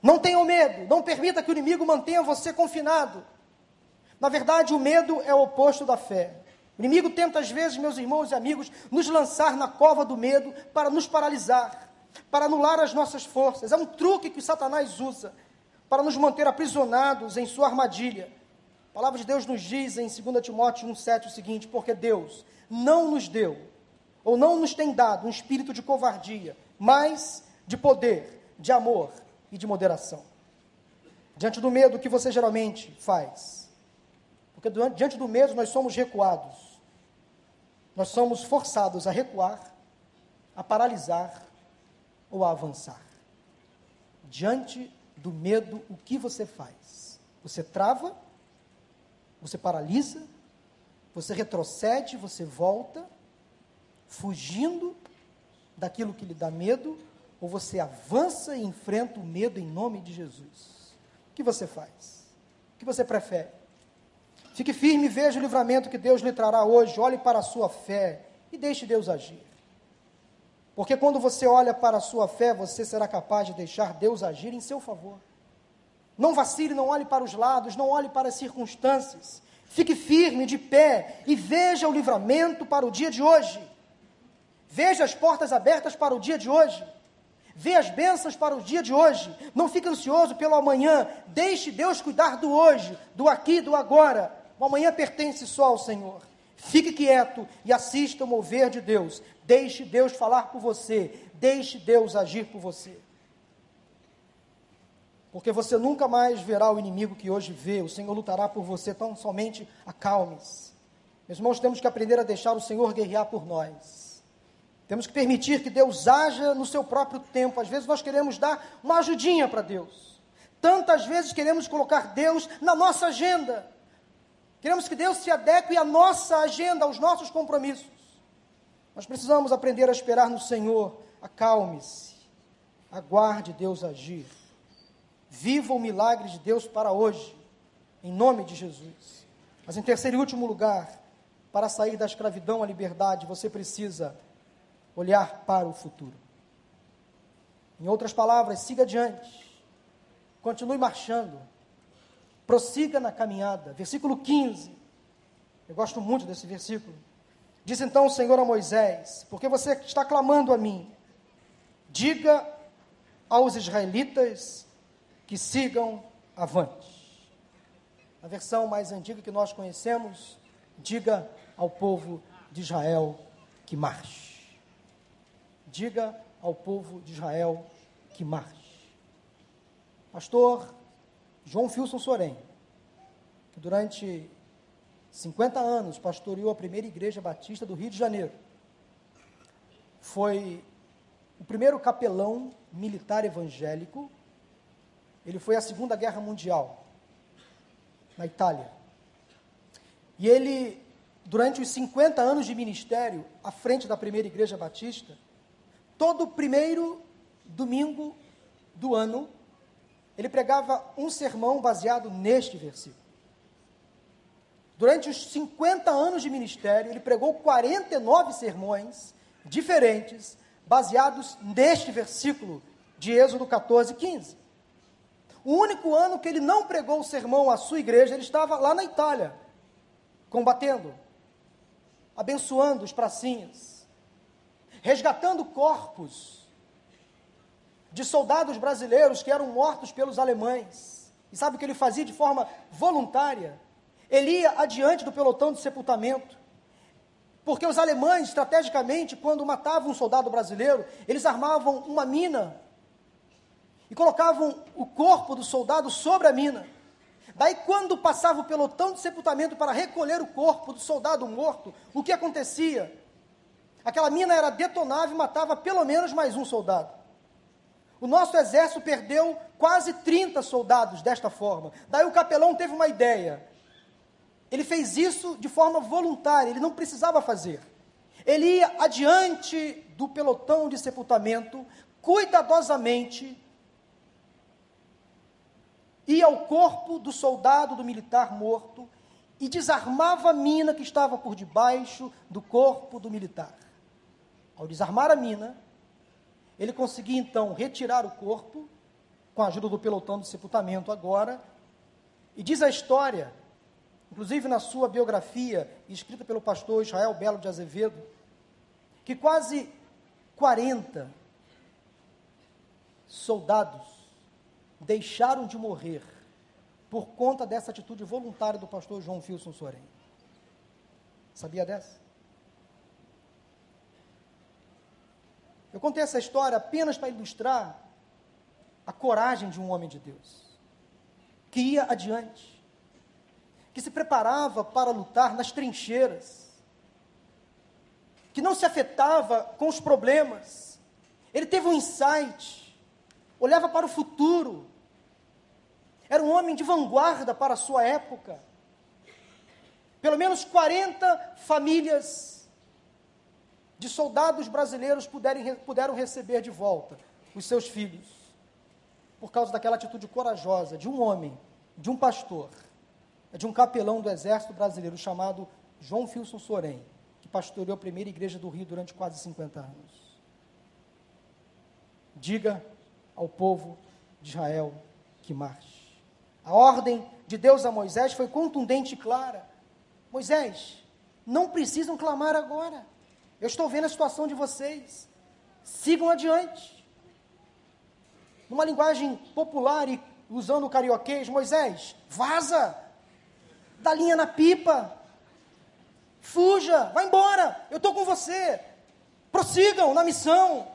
Não tenham medo, não permita que o inimigo mantenha você confinado. Na verdade, o medo é o oposto da fé. O inimigo tenta, às vezes, meus irmãos e amigos, nos lançar na cova do medo para nos paralisar, para anular as nossas forças. É um truque que Satanás usa para nos manter aprisionados em sua armadilha. A palavra de Deus nos diz em 2 Timóteo 1,7 o seguinte: Porque Deus não nos deu, ou não nos tem dado, um espírito de covardia, mas de poder, de amor e de moderação. Diante do medo, o que você geralmente faz? Porque diante do medo nós somos recuados. Nós somos forçados a recuar, a paralisar ou a avançar. Diante do medo, o que você faz? Você trava, você paralisa, você retrocede, você volta, fugindo daquilo que lhe dá medo ou você avança e enfrenta o medo em nome de Jesus? O que você faz? O que você prefere? Fique firme e veja o livramento que Deus lhe trará hoje. Olhe para a sua fé e deixe Deus agir. Porque quando você olha para a sua fé, você será capaz de deixar Deus agir em seu favor. Não vacile, não olhe para os lados, não olhe para as circunstâncias. Fique firme, de pé, e veja o livramento para o dia de hoje. Veja as portas abertas para o dia de hoje. Vê as bênçãos para o dia de hoje. Não fique ansioso pelo amanhã. Deixe Deus cuidar do hoje, do aqui, do agora. O amanhã pertence só ao Senhor. Fique quieto e assista o mover de Deus. Deixe Deus falar por você. Deixe Deus agir por você. Porque você nunca mais verá o inimigo que hoje vê. O Senhor lutará por você. Então, somente acalme-se. Meus irmãos, temos que aprender a deixar o Senhor guerrear por nós. Temos que permitir que Deus haja no seu próprio tempo. Às vezes nós queremos dar uma ajudinha para Deus. Tantas vezes queremos colocar Deus na nossa agenda. Queremos que Deus se adeque à nossa agenda, aos nossos compromissos. Nós precisamos aprender a esperar no Senhor. Acalme-se. Aguarde Deus agir. Viva o milagre de Deus para hoje, em nome de Jesus. Mas em terceiro e último lugar, para sair da escravidão à liberdade, você precisa olhar para o futuro. Em outras palavras, siga adiante, continue marchando, prossiga na caminhada. Versículo 15, eu gosto muito desse versículo. Disse então o Senhor a Moisés: Porque você está clamando a mim, diga aos israelitas que sigam avante. A versão mais antiga que nós conhecemos, diga ao povo de Israel que marche. Diga ao povo de Israel que marche. Pastor João Filson Sorém, que durante 50 anos pastoreou a primeira igreja batista do Rio de Janeiro. Foi o primeiro capelão militar evangélico. Ele foi à Segunda Guerra Mundial, na Itália. E ele, durante os 50 anos de ministério, à frente da primeira igreja batista, todo primeiro domingo do ano, ele pregava um sermão baseado neste versículo. Durante os 50 anos de ministério, ele pregou 49 sermões diferentes, baseados neste versículo de Êxodo 14, 15. O único ano que ele não pregou o sermão à sua igreja, ele estava lá na Itália, combatendo, abençoando os pracinhas, resgatando corpos de soldados brasileiros que eram mortos pelos alemães. E sabe o que ele fazia de forma voluntária? Ele ia adiante do pelotão de sepultamento. Porque os alemães, estrategicamente, quando matavam um soldado brasileiro, eles armavam uma mina e colocavam o corpo do soldado sobre a mina. Daí, quando passava o pelotão de sepultamento para recolher o corpo do soldado morto, o que acontecia? Aquela mina era detonável e matava pelo menos mais um soldado. O nosso exército perdeu quase 30 soldados desta forma. Daí o capelão teve uma ideia. Ele fez isso de forma voluntária, ele não precisava fazer. Ele ia adiante do pelotão de sepultamento, cuidadosamente, ia ao corpo do soldado, do militar morto, e desarmava a mina que estava por debaixo do corpo do militar. Ao desarmar a mina, ele conseguia então retirar o corpo, com a ajuda do pelotão de sepultamento agora, e diz a história inclusive na sua biografia, escrita pelo pastor Israel Belo de Azevedo, que quase 40 soldados deixaram de morrer por conta dessa atitude voluntária do pastor João Filson Sorém. Sabia dessa? Eu contei essa história apenas para ilustrar a coragem de um homem de Deus, que ia adiante, que se preparava para lutar nas trincheiras, que não se afetava com os problemas. Ele teve um insight, olhava para o futuro. Era um homem de vanguarda para a sua época. Pelo menos 40 famílias de soldados brasileiros puderem, puderam receber de volta os seus filhos, por causa daquela atitude corajosa de um homem, de um pastor de um capelão do Exército Brasileiro chamado João Filson Sorém, que pastoreou a primeira igreja do Rio durante quase 50 anos. Diga ao povo de Israel que marche. A ordem de Deus a Moisés foi contundente e clara. Moisés, não precisam clamar agora. Eu estou vendo a situação de vocês. Sigam adiante. Numa linguagem popular e usando o carioquês, Moisés, vaza, dá linha na pipa. Fuja, vá embora, eu estou com você. Prossigam na missão.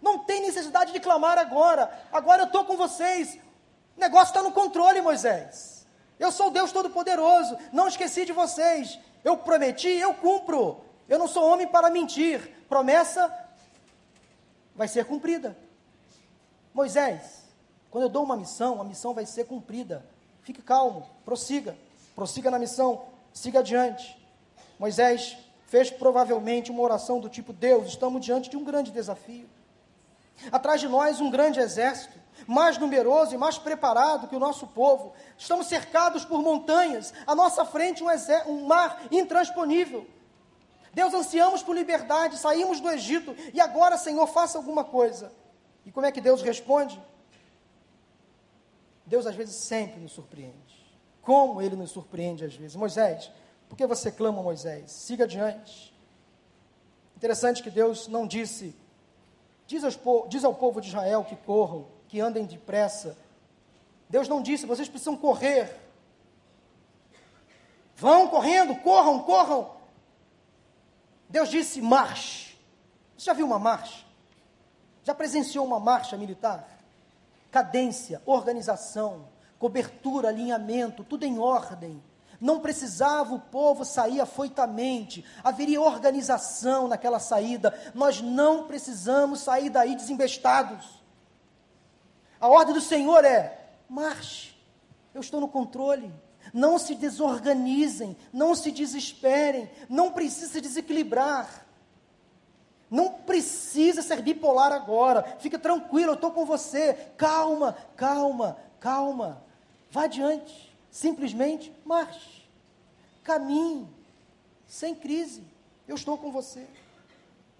Não tem necessidade de clamar agora. Agora eu estou com vocês. O negócio está no controle, Moisés. Eu sou Deus Todo-Poderoso. Não esqueci de vocês. Eu prometi, eu cumpro. Eu não sou homem para mentir. Promessa vai ser cumprida. Moisés, quando eu dou uma missão, a missão vai ser cumprida. Fique calmo, prossiga prossiga na missão, siga adiante. Moisés fez provavelmente uma oração do tipo: Deus, estamos diante de um grande desafio. Atrás de nós, um grande exército, mais numeroso e mais preparado que o nosso povo. Estamos cercados por montanhas, à nossa frente, um, um mar intransponível. Deus, ansiamos por liberdade, saímos do Egito e agora, Senhor, faça alguma coisa. E como é que Deus responde? Deus às vezes sempre nos surpreende. Como ele nos surpreende às vezes. Moisés, Por que você clama, Moisés? Siga adiante. Interessante que Deus não disse, diz, aos, diz ao povo de Israel que corram, que andem depressa. Deus não disse, vocês precisam correr. Vão correndo, corram, corram. Deus disse, marche. Você já viu uma marcha? Já presenciou uma marcha militar? Cadência, organização, cobertura, alinhamento, tudo em ordem. Não precisava o povo sair afoitamente, haveria organização naquela saída. Nós não precisamos sair daí desembestados. A ordem do Senhor é: marche, eu estou no controle. Não se desorganizem, não se desesperem, não precisa se desequilibrar. Não precisa ser bipolar agora. Fica tranquilo, eu estou com você. Calma, calma, calma. Vá adiante. Simplesmente marche. Caminhe. Sem crise. Eu estou com você.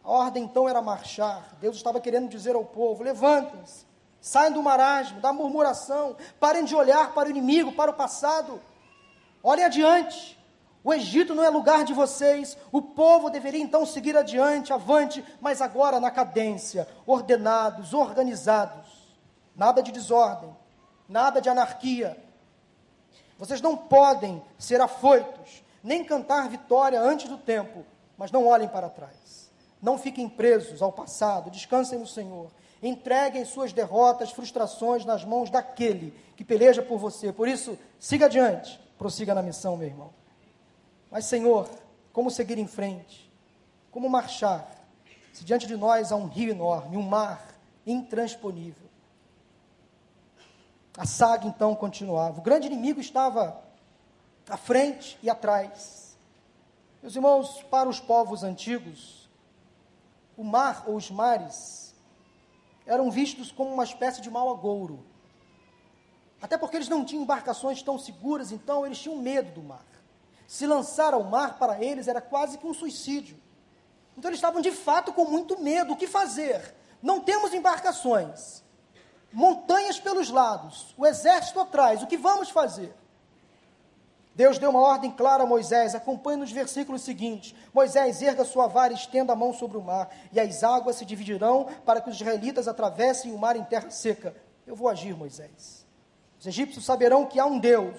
A ordem então era marchar. Deus estava querendo dizer ao povo: levantem-se, saiam do marasmo, da murmuração, parem de olhar para o inimigo, para o passado. Olhem adiante. O Egito não é lugar de vocês. O povo deveria então seguir adiante, avante, mas agora na cadência, ordenados, organizados. Nada de desordem, nada de anarquia. Vocês não podem ser afoitos, nem cantar vitória antes do tempo, mas não olhem para trás. Não fiquem presos ao passado, descansem no Senhor. Entreguem suas derrotas, frustrações nas mãos daquele que peleja por você. Por isso, siga adiante, prossiga na missão, meu irmão. Mas, Senhor, como seguir em frente? Como marchar? Se diante de nós há um rio enorme, um mar intransponível. A saga então continuava. O grande inimigo estava à frente e atrás. Meus irmãos, para os povos antigos, o mar ou os mares eram vistos como uma espécie de mau agouro. Até porque eles não tinham embarcações tão seguras, então eles tinham medo do mar. Se lançar ao mar para eles era quase que um suicídio. Então eles estavam de fato com muito medo. O que fazer? Não temos embarcações montanhas pelos lados, o exército atrás, o que vamos fazer? Deus deu uma ordem clara a Moisés, acompanhe nos versículos seguintes. Moisés erga sua vara e estenda a mão sobre o mar, e as águas se dividirão para que os israelitas atravessem o mar em terra seca. Eu vou agir, Moisés. Os egípcios saberão que há um Deus.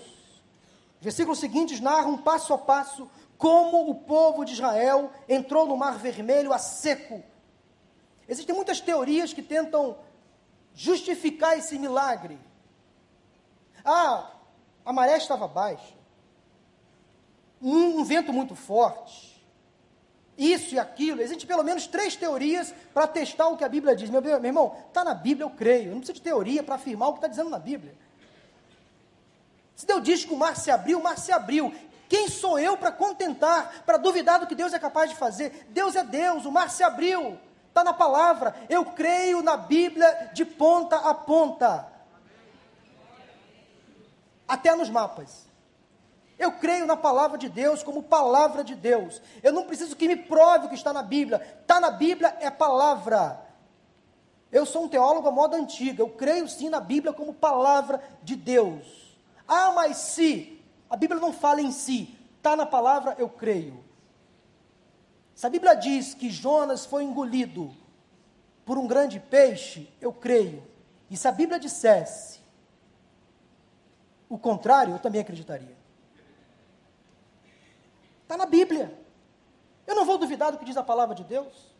Os versículos seguintes narram passo a passo como o povo de Israel entrou no mar vermelho a seco. Existem muitas teorias que tentam justificar esse milagre. Ah, a maré estava baixa, um, um vento muito forte, isso e aquilo. Existem pelo menos três teorias para testar o que a Bíblia diz. Meu, meu irmão, está na Bíblia, eu creio. Eu não preciso de teoria para afirmar o que está dizendo na Bíblia. Se Deus diz que o mar se abriu, o mar se abriu. Quem sou eu para contentar, para duvidar do que Deus é capaz de fazer? Deus é Deus, o mar se abriu. Está na palavra. Eu creio na Bíblia de ponta a ponta. Até nos mapas. Eu creio na palavra de Deus como palavra de Deus. Eu não preciso que me prove o que está na Bíblia. Está na Bíblia, é palavra. Eu sou um teólogo à moda antiga. Eu creio sim na Bíblia como palavra de Deus. Ah, mas se a Bíblia não fala em si, está na palavra, eu creio. Se a Bíblia diz que Jonas foi engolido por um grande peixe, eu creio. E se a Bíblia dissesse o contrário, eu também acreditaria. Está na Bíblia. Eu não vou duvidar do que diz a palavra de Deus.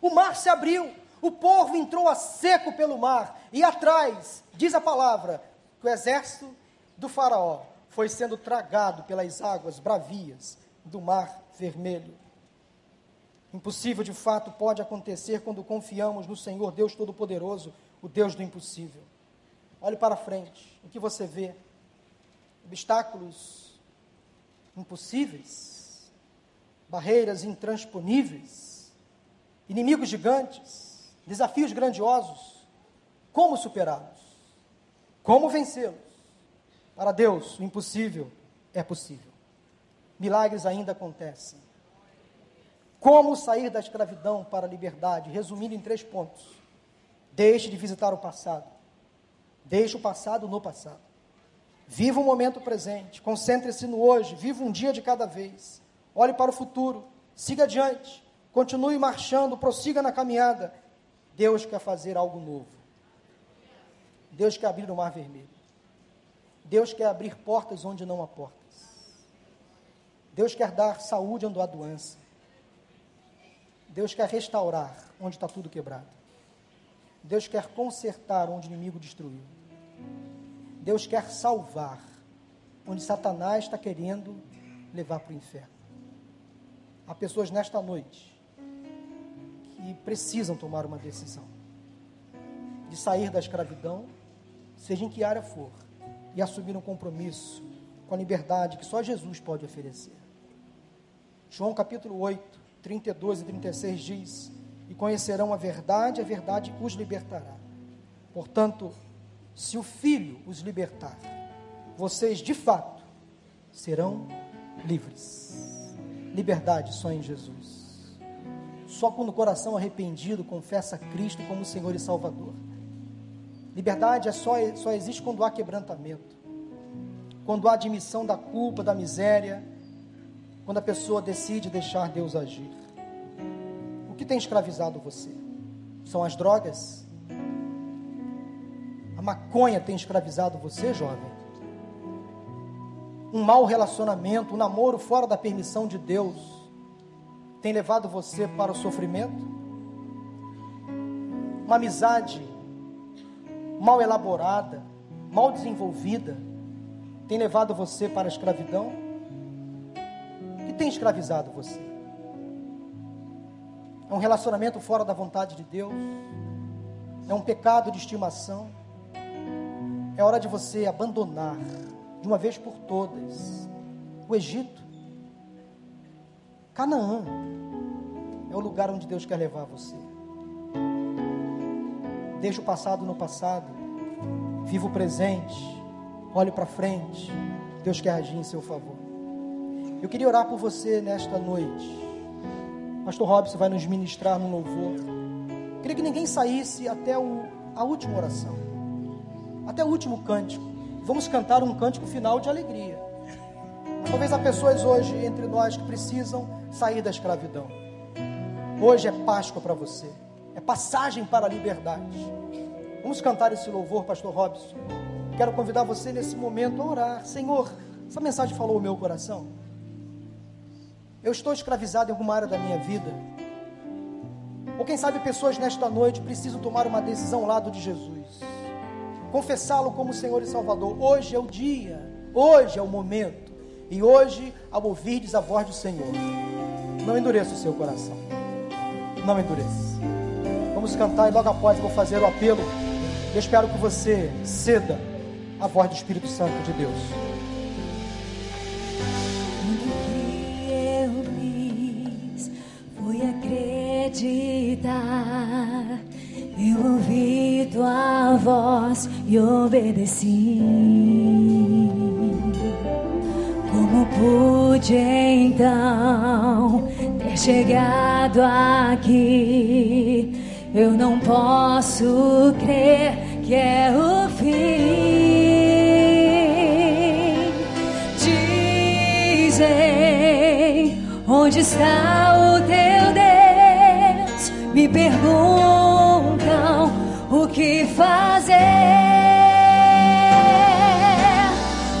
O mar se abriu, o povo entrou a seco pelo mar, e atrás, diz a palavra, que o exército do Faraó foi sendo tragado pelas águas bravias do mar vermelho. Impossível de fato pode acontecer quando confiamos no Senhor Deus Todo-Poderoso, o Deus do impossível. Olhe para frente, o que você vê? Obstáculos impossíveis, barreiras intransponíveis, inimigos gigantes, desafios grandiosos. Como superá-los? Como vencê-los? Para Deus, o impossível é possível. Milagres ainda acontecem. Como sair da escravidão para a liberdade? Resumindo em três pontos. Deixe de visitar o passado. Deixe o passado no passado. Viva o momento presente, concentre-se no hoje, viva um dia de cada vez. Olhe para o futuro, siga adiante, continue marchando, prossiga na caminhada. Deus quer fazer algo novo. Deus quer abrir o mar vermelho. Deus quer abrir portas onde não há portas. Deus quer dar saúde onde há doença. Deus quer restaurar onde está tudo quebrado. Deus quer consertar onde o inimigo destruiu. Deus quer salvar onde Satanás está querendo levar para o inferno. Há pessoas nesta noite que precisam tomar uma decisão de sair da escravidão, seja em que área for, e assumir um compromisso com a liberdade que só Jesus pode oferecer. João capítulo 8, 32 e 36 diz: E conhecerão a verdade, a verdade os libertará. Portanto, se o Filho os libertar, vocês de fato serão livres. Liberdade só em Jesus. Só quando o coração arrependido confessa Cristo como Senhor e Salvador. Liberdade é só, só existe quando há quebrantamento, quando há admissão da culpa, da miséria, quando a pessoa decide deixar Deus agir. O que tem escravizado você? São as drogas? A maconha tem escravizado você, jovem? Um mau relacionamento, um namoro fora da permissão de Deus, tem levado você para o sofrimento? Uma amizade mal elaborada, mal desenvolvida, tem levado você para a escravidão? tem escravizado você? É um relacionamento fora da vontade de Deus? É um pecado de estimação? É hora de você abandonar, de uma vez por todas, o Egito. Canaã é o lugar onde Deus quer levar você. Deixe o passado no passado, viva o presente, olhe para frente. Deus quer agir em seu favor. Eu queria orar por você nesta noite. Pastor Robson vai nos ministrar no louvor. Eu queria que ninguém saísse até o, a última oração, até o último cântico. Vamos cantar um cântico final de alegria. Talvez há pessoas hoje entre nós que precisam sair da escravidão. Hoje é Páscoa para você, é passagem para a liberdade. Vamos cantar esse louvor, Pastor Robson. Quero convidar você nesse momento a orar. Senhor, essa mensagem falou o meu coração. Eu estou escravizado em alguma área da minha vida. Ou quem sabe pessoas nesta noite precisam tomar uma decisão ao lado de Jesus. Confessá-lo como Senhor e Salvador. Hoje é o dia, hoje é o momento. E hoje, ao ouvirdes a voz do Senhor, não endureça o seu coração. Não endureça. Vamos cantar e logo após eu vou fazer o apelo. Eu espero que você ceda a voz do Espírito Santo de Deus. acreditar. Eu ouvi tua voz e obedeci. Como pude então ter chegado aqui? Eu não posso crer que é o fim. Dizem onde está o teu Deus? me perguntam o que fazer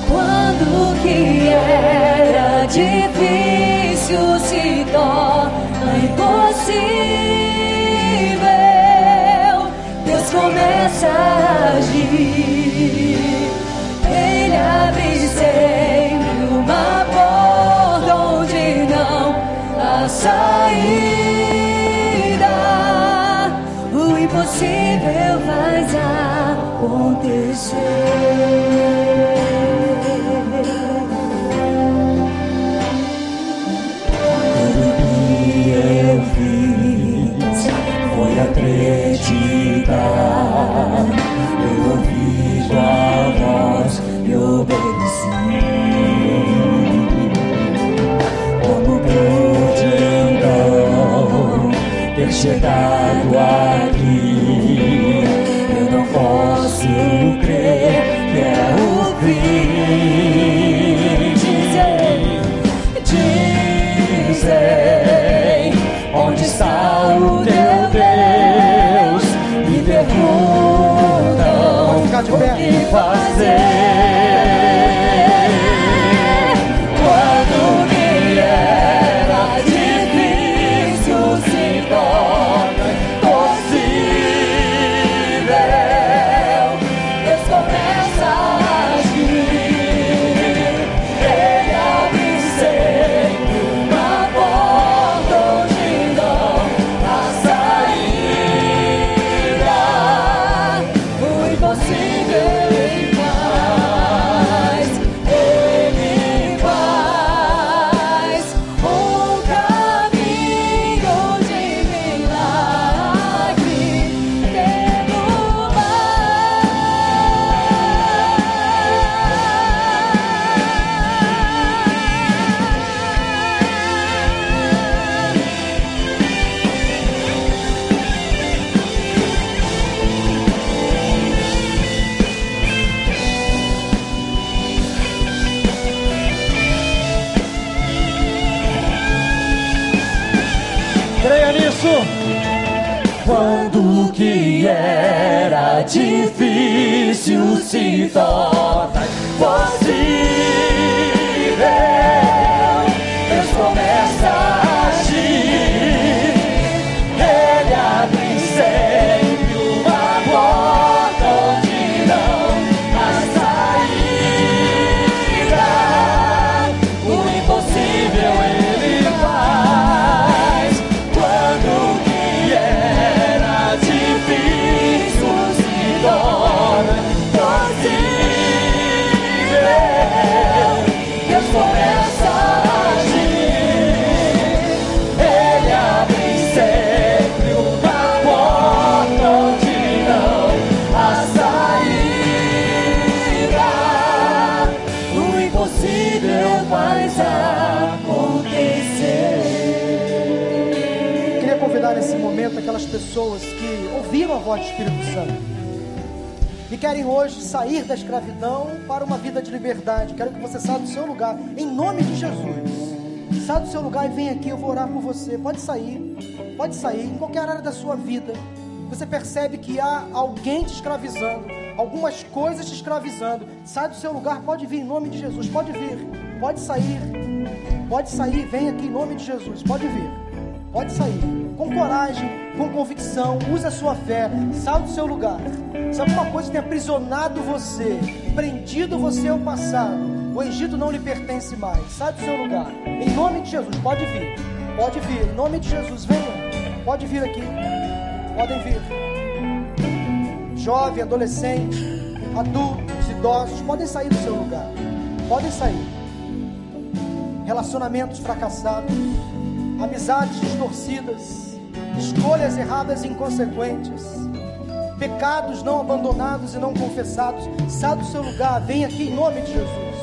quando que era difícil se torna impossível. Saída. impossível vai acontecer. Eu fiz foi acreditar. chegado aqui. Eu não posso crer que é o fim. Dizem, dizem, onde está o teu Deus? Me perguntam o que fazer. Pessoas que ouviram a voz do Espírito Santo e querem hoje sair da escravidão para uma vida de liberdade. Quero que você saia do seu lugar, em nome de Jesus. Saia do seu lugar e vem aqui, eu vou orar por você. Pode sair, pode sair, em qualquer área da sua vida. Você percebe que há alguém te escravizando, algumas coisas te escravizando. Sai do seu lugar, pode vir em nome de Jesus, pode vir, pode sair, pode sair, vem aqui em nome de Jesus, pode vir. Pode sair com coragem, com convicção, use a sua fé, saia do seu lugar. Se alguma coisa tem aprisionado você, prendido você ao passado, o Egito não lhe pertence mais. Sai do seu lugar. Em nome de Jesus, pode vir. Pode vir. Em nome de Jesus, venha. Pode vir aqui. Podem vir. Jovem, adolescente, adultos, idosos, podem sair do seu lugar. Podem sair. Relacionamentos fracassados, amizades distorcidas, escolhas erradas e inconsequentes, pecados não abandonados e não confessados. Sai do seu lugar, vem aqui em nome de Jesus.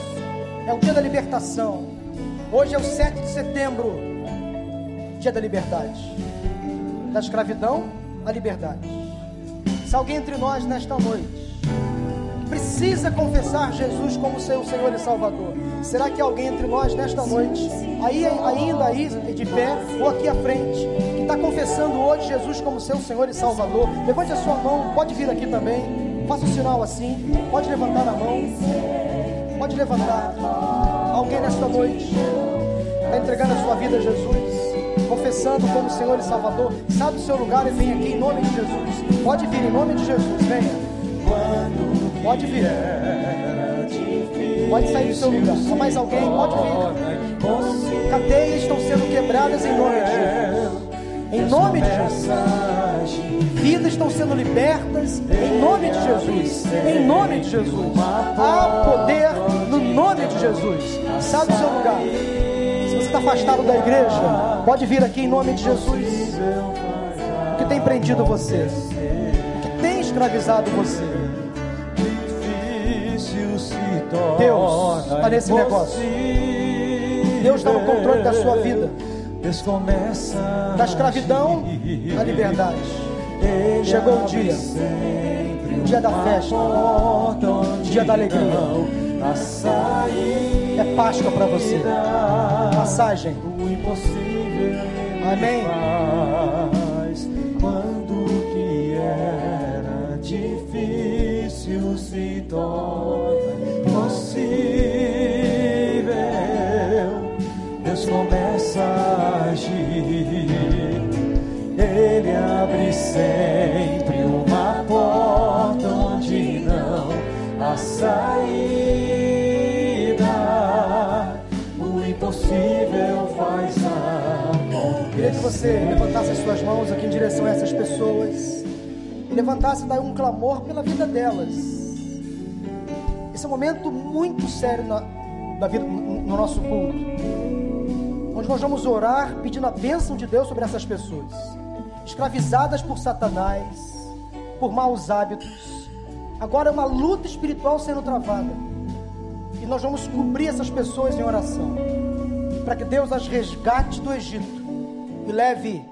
É o dia da libertação. Hoje é o 7 de setembro, dia da liberdade. Da escravidão à liberdade. Se alguém entre nós nesta noite precisa confessar Jesus como seu Senhor e Salvador, será que alguém entre nós nesta noite, aí ainda aí de pé ou aqui à frente, está confessando hoje Jesus como seu Senhor e Salvador? Levante a sua mão, pode vir aqui também, faça o um sinal assim, pode levantar a mão, pode levantar. Alguém nesta noite está entregando a sua vida a Jesus, confessando como Senhor e Salvador, sai do seu lugar e vem aqui em nome de Jesus. Pode vir em nome de Jesus, venha. Pode vir. Pode sair do seu lugar. Há mais alguém? Pode vir. Cadeias estão sendo quebradas em nome de Jesus. Em nome de Jesus. Vidas estão sendo libertas em nome de Jesus. Em nome de Jesus. Há poder no nome de Jesus. Sai do seu lugar. Se você está afastado da igreja, pode vir aqui em nome de Jesus. O que tem prendido você? O que tem escravizado você? Deus está nesse negócio. Deus está no controle da sua vida. Da escravidão à liberdade. Chegou o dia. O dia da festa. O dia da alegria. É Páscoa para você. Passagem. Amém. Quando que era difícil se torna Começa a agir, Ele abre sempre uma porta onde não há saída. O impossível faz Queria que você levantasse as suas mãos aqui em direção a essas pessoas e levantasse daí um clamor pela vida delas. Esse é um momento muito sério na, na vida, no nosso culto, onde nós vamos orar pedindo a bênção de Deus sobre essas pessoas, escravizadas por Satanás, por maus hábitos. Agora é uma luta espiritual sendo travada, e nós vamos cobrir essas pessoas em oração, para que Deus as resgate do Egito e leve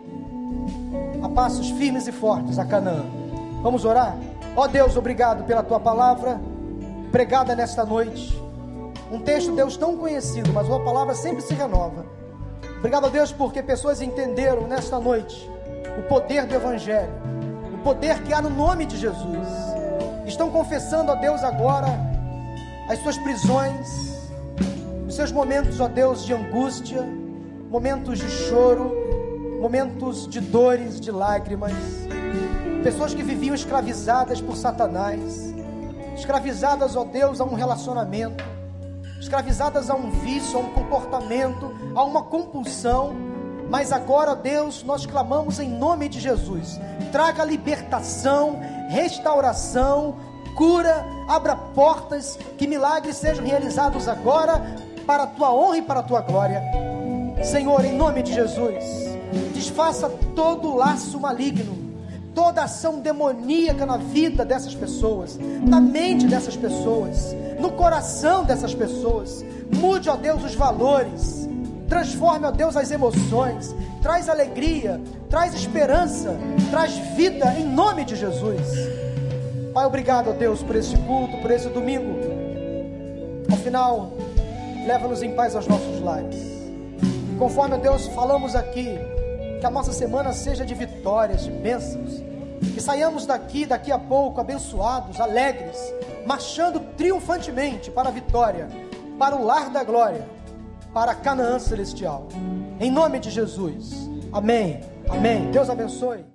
a passos firmes e fortes a Canaã. Vamos orar? Ó oh Deus, obrigado pela tua palavra pregada nesta noite. Um texto, Deus, tão conhecido, mas uma palavra sempre se renova. Obrigado a Deus porque pessoas entenderam nesta noite o poder do Evangelho, o poder que há no nome de Jesus. Estão confessando a Deus agora as suas prisões, os seus momentos, ó Deus, de angústia, momentos de choro, momentos de dores, de lágrimas, pessoas que viviam escravizadas por Satanás, escravizadas, ó Deus, a um relacionamento, escravizadas a um vício, a um comportamento, a uma compulsão. Mas agora, Deus, nós clamamos em nome de Jesus. Traga libertação, restauração, cura, abra portas, que milagres sejam realizados agora para a tua honra e para a tua glória. Senhor, em nome de Jesus desfaça todo laço maligno, toda ação demoníaca na vida dessas pessoas, na mente dessas pessoas, no coração dessas pessoas. Mude, ó Deus, os valores, transforme, ó Deus, as emoções, traz alegria, traz esperança, traz vida em nome de Jesus. Pai, obrigado, ó Deus, por esse culto, por esse domingo. Ao final, leva-nos em paz aos nossos lares. Conforme, ó Deus, falamos aqui, que a nossa semana seja de vitórias, de bênçãos. Que saiamos daqui, daqui a pouco, abençoados, alegres, marchando triunfantemente para a vitória, para o lar da glória, para Canaã celestial. Em nome de Jesus. Amém. Amém. Deus abençoe.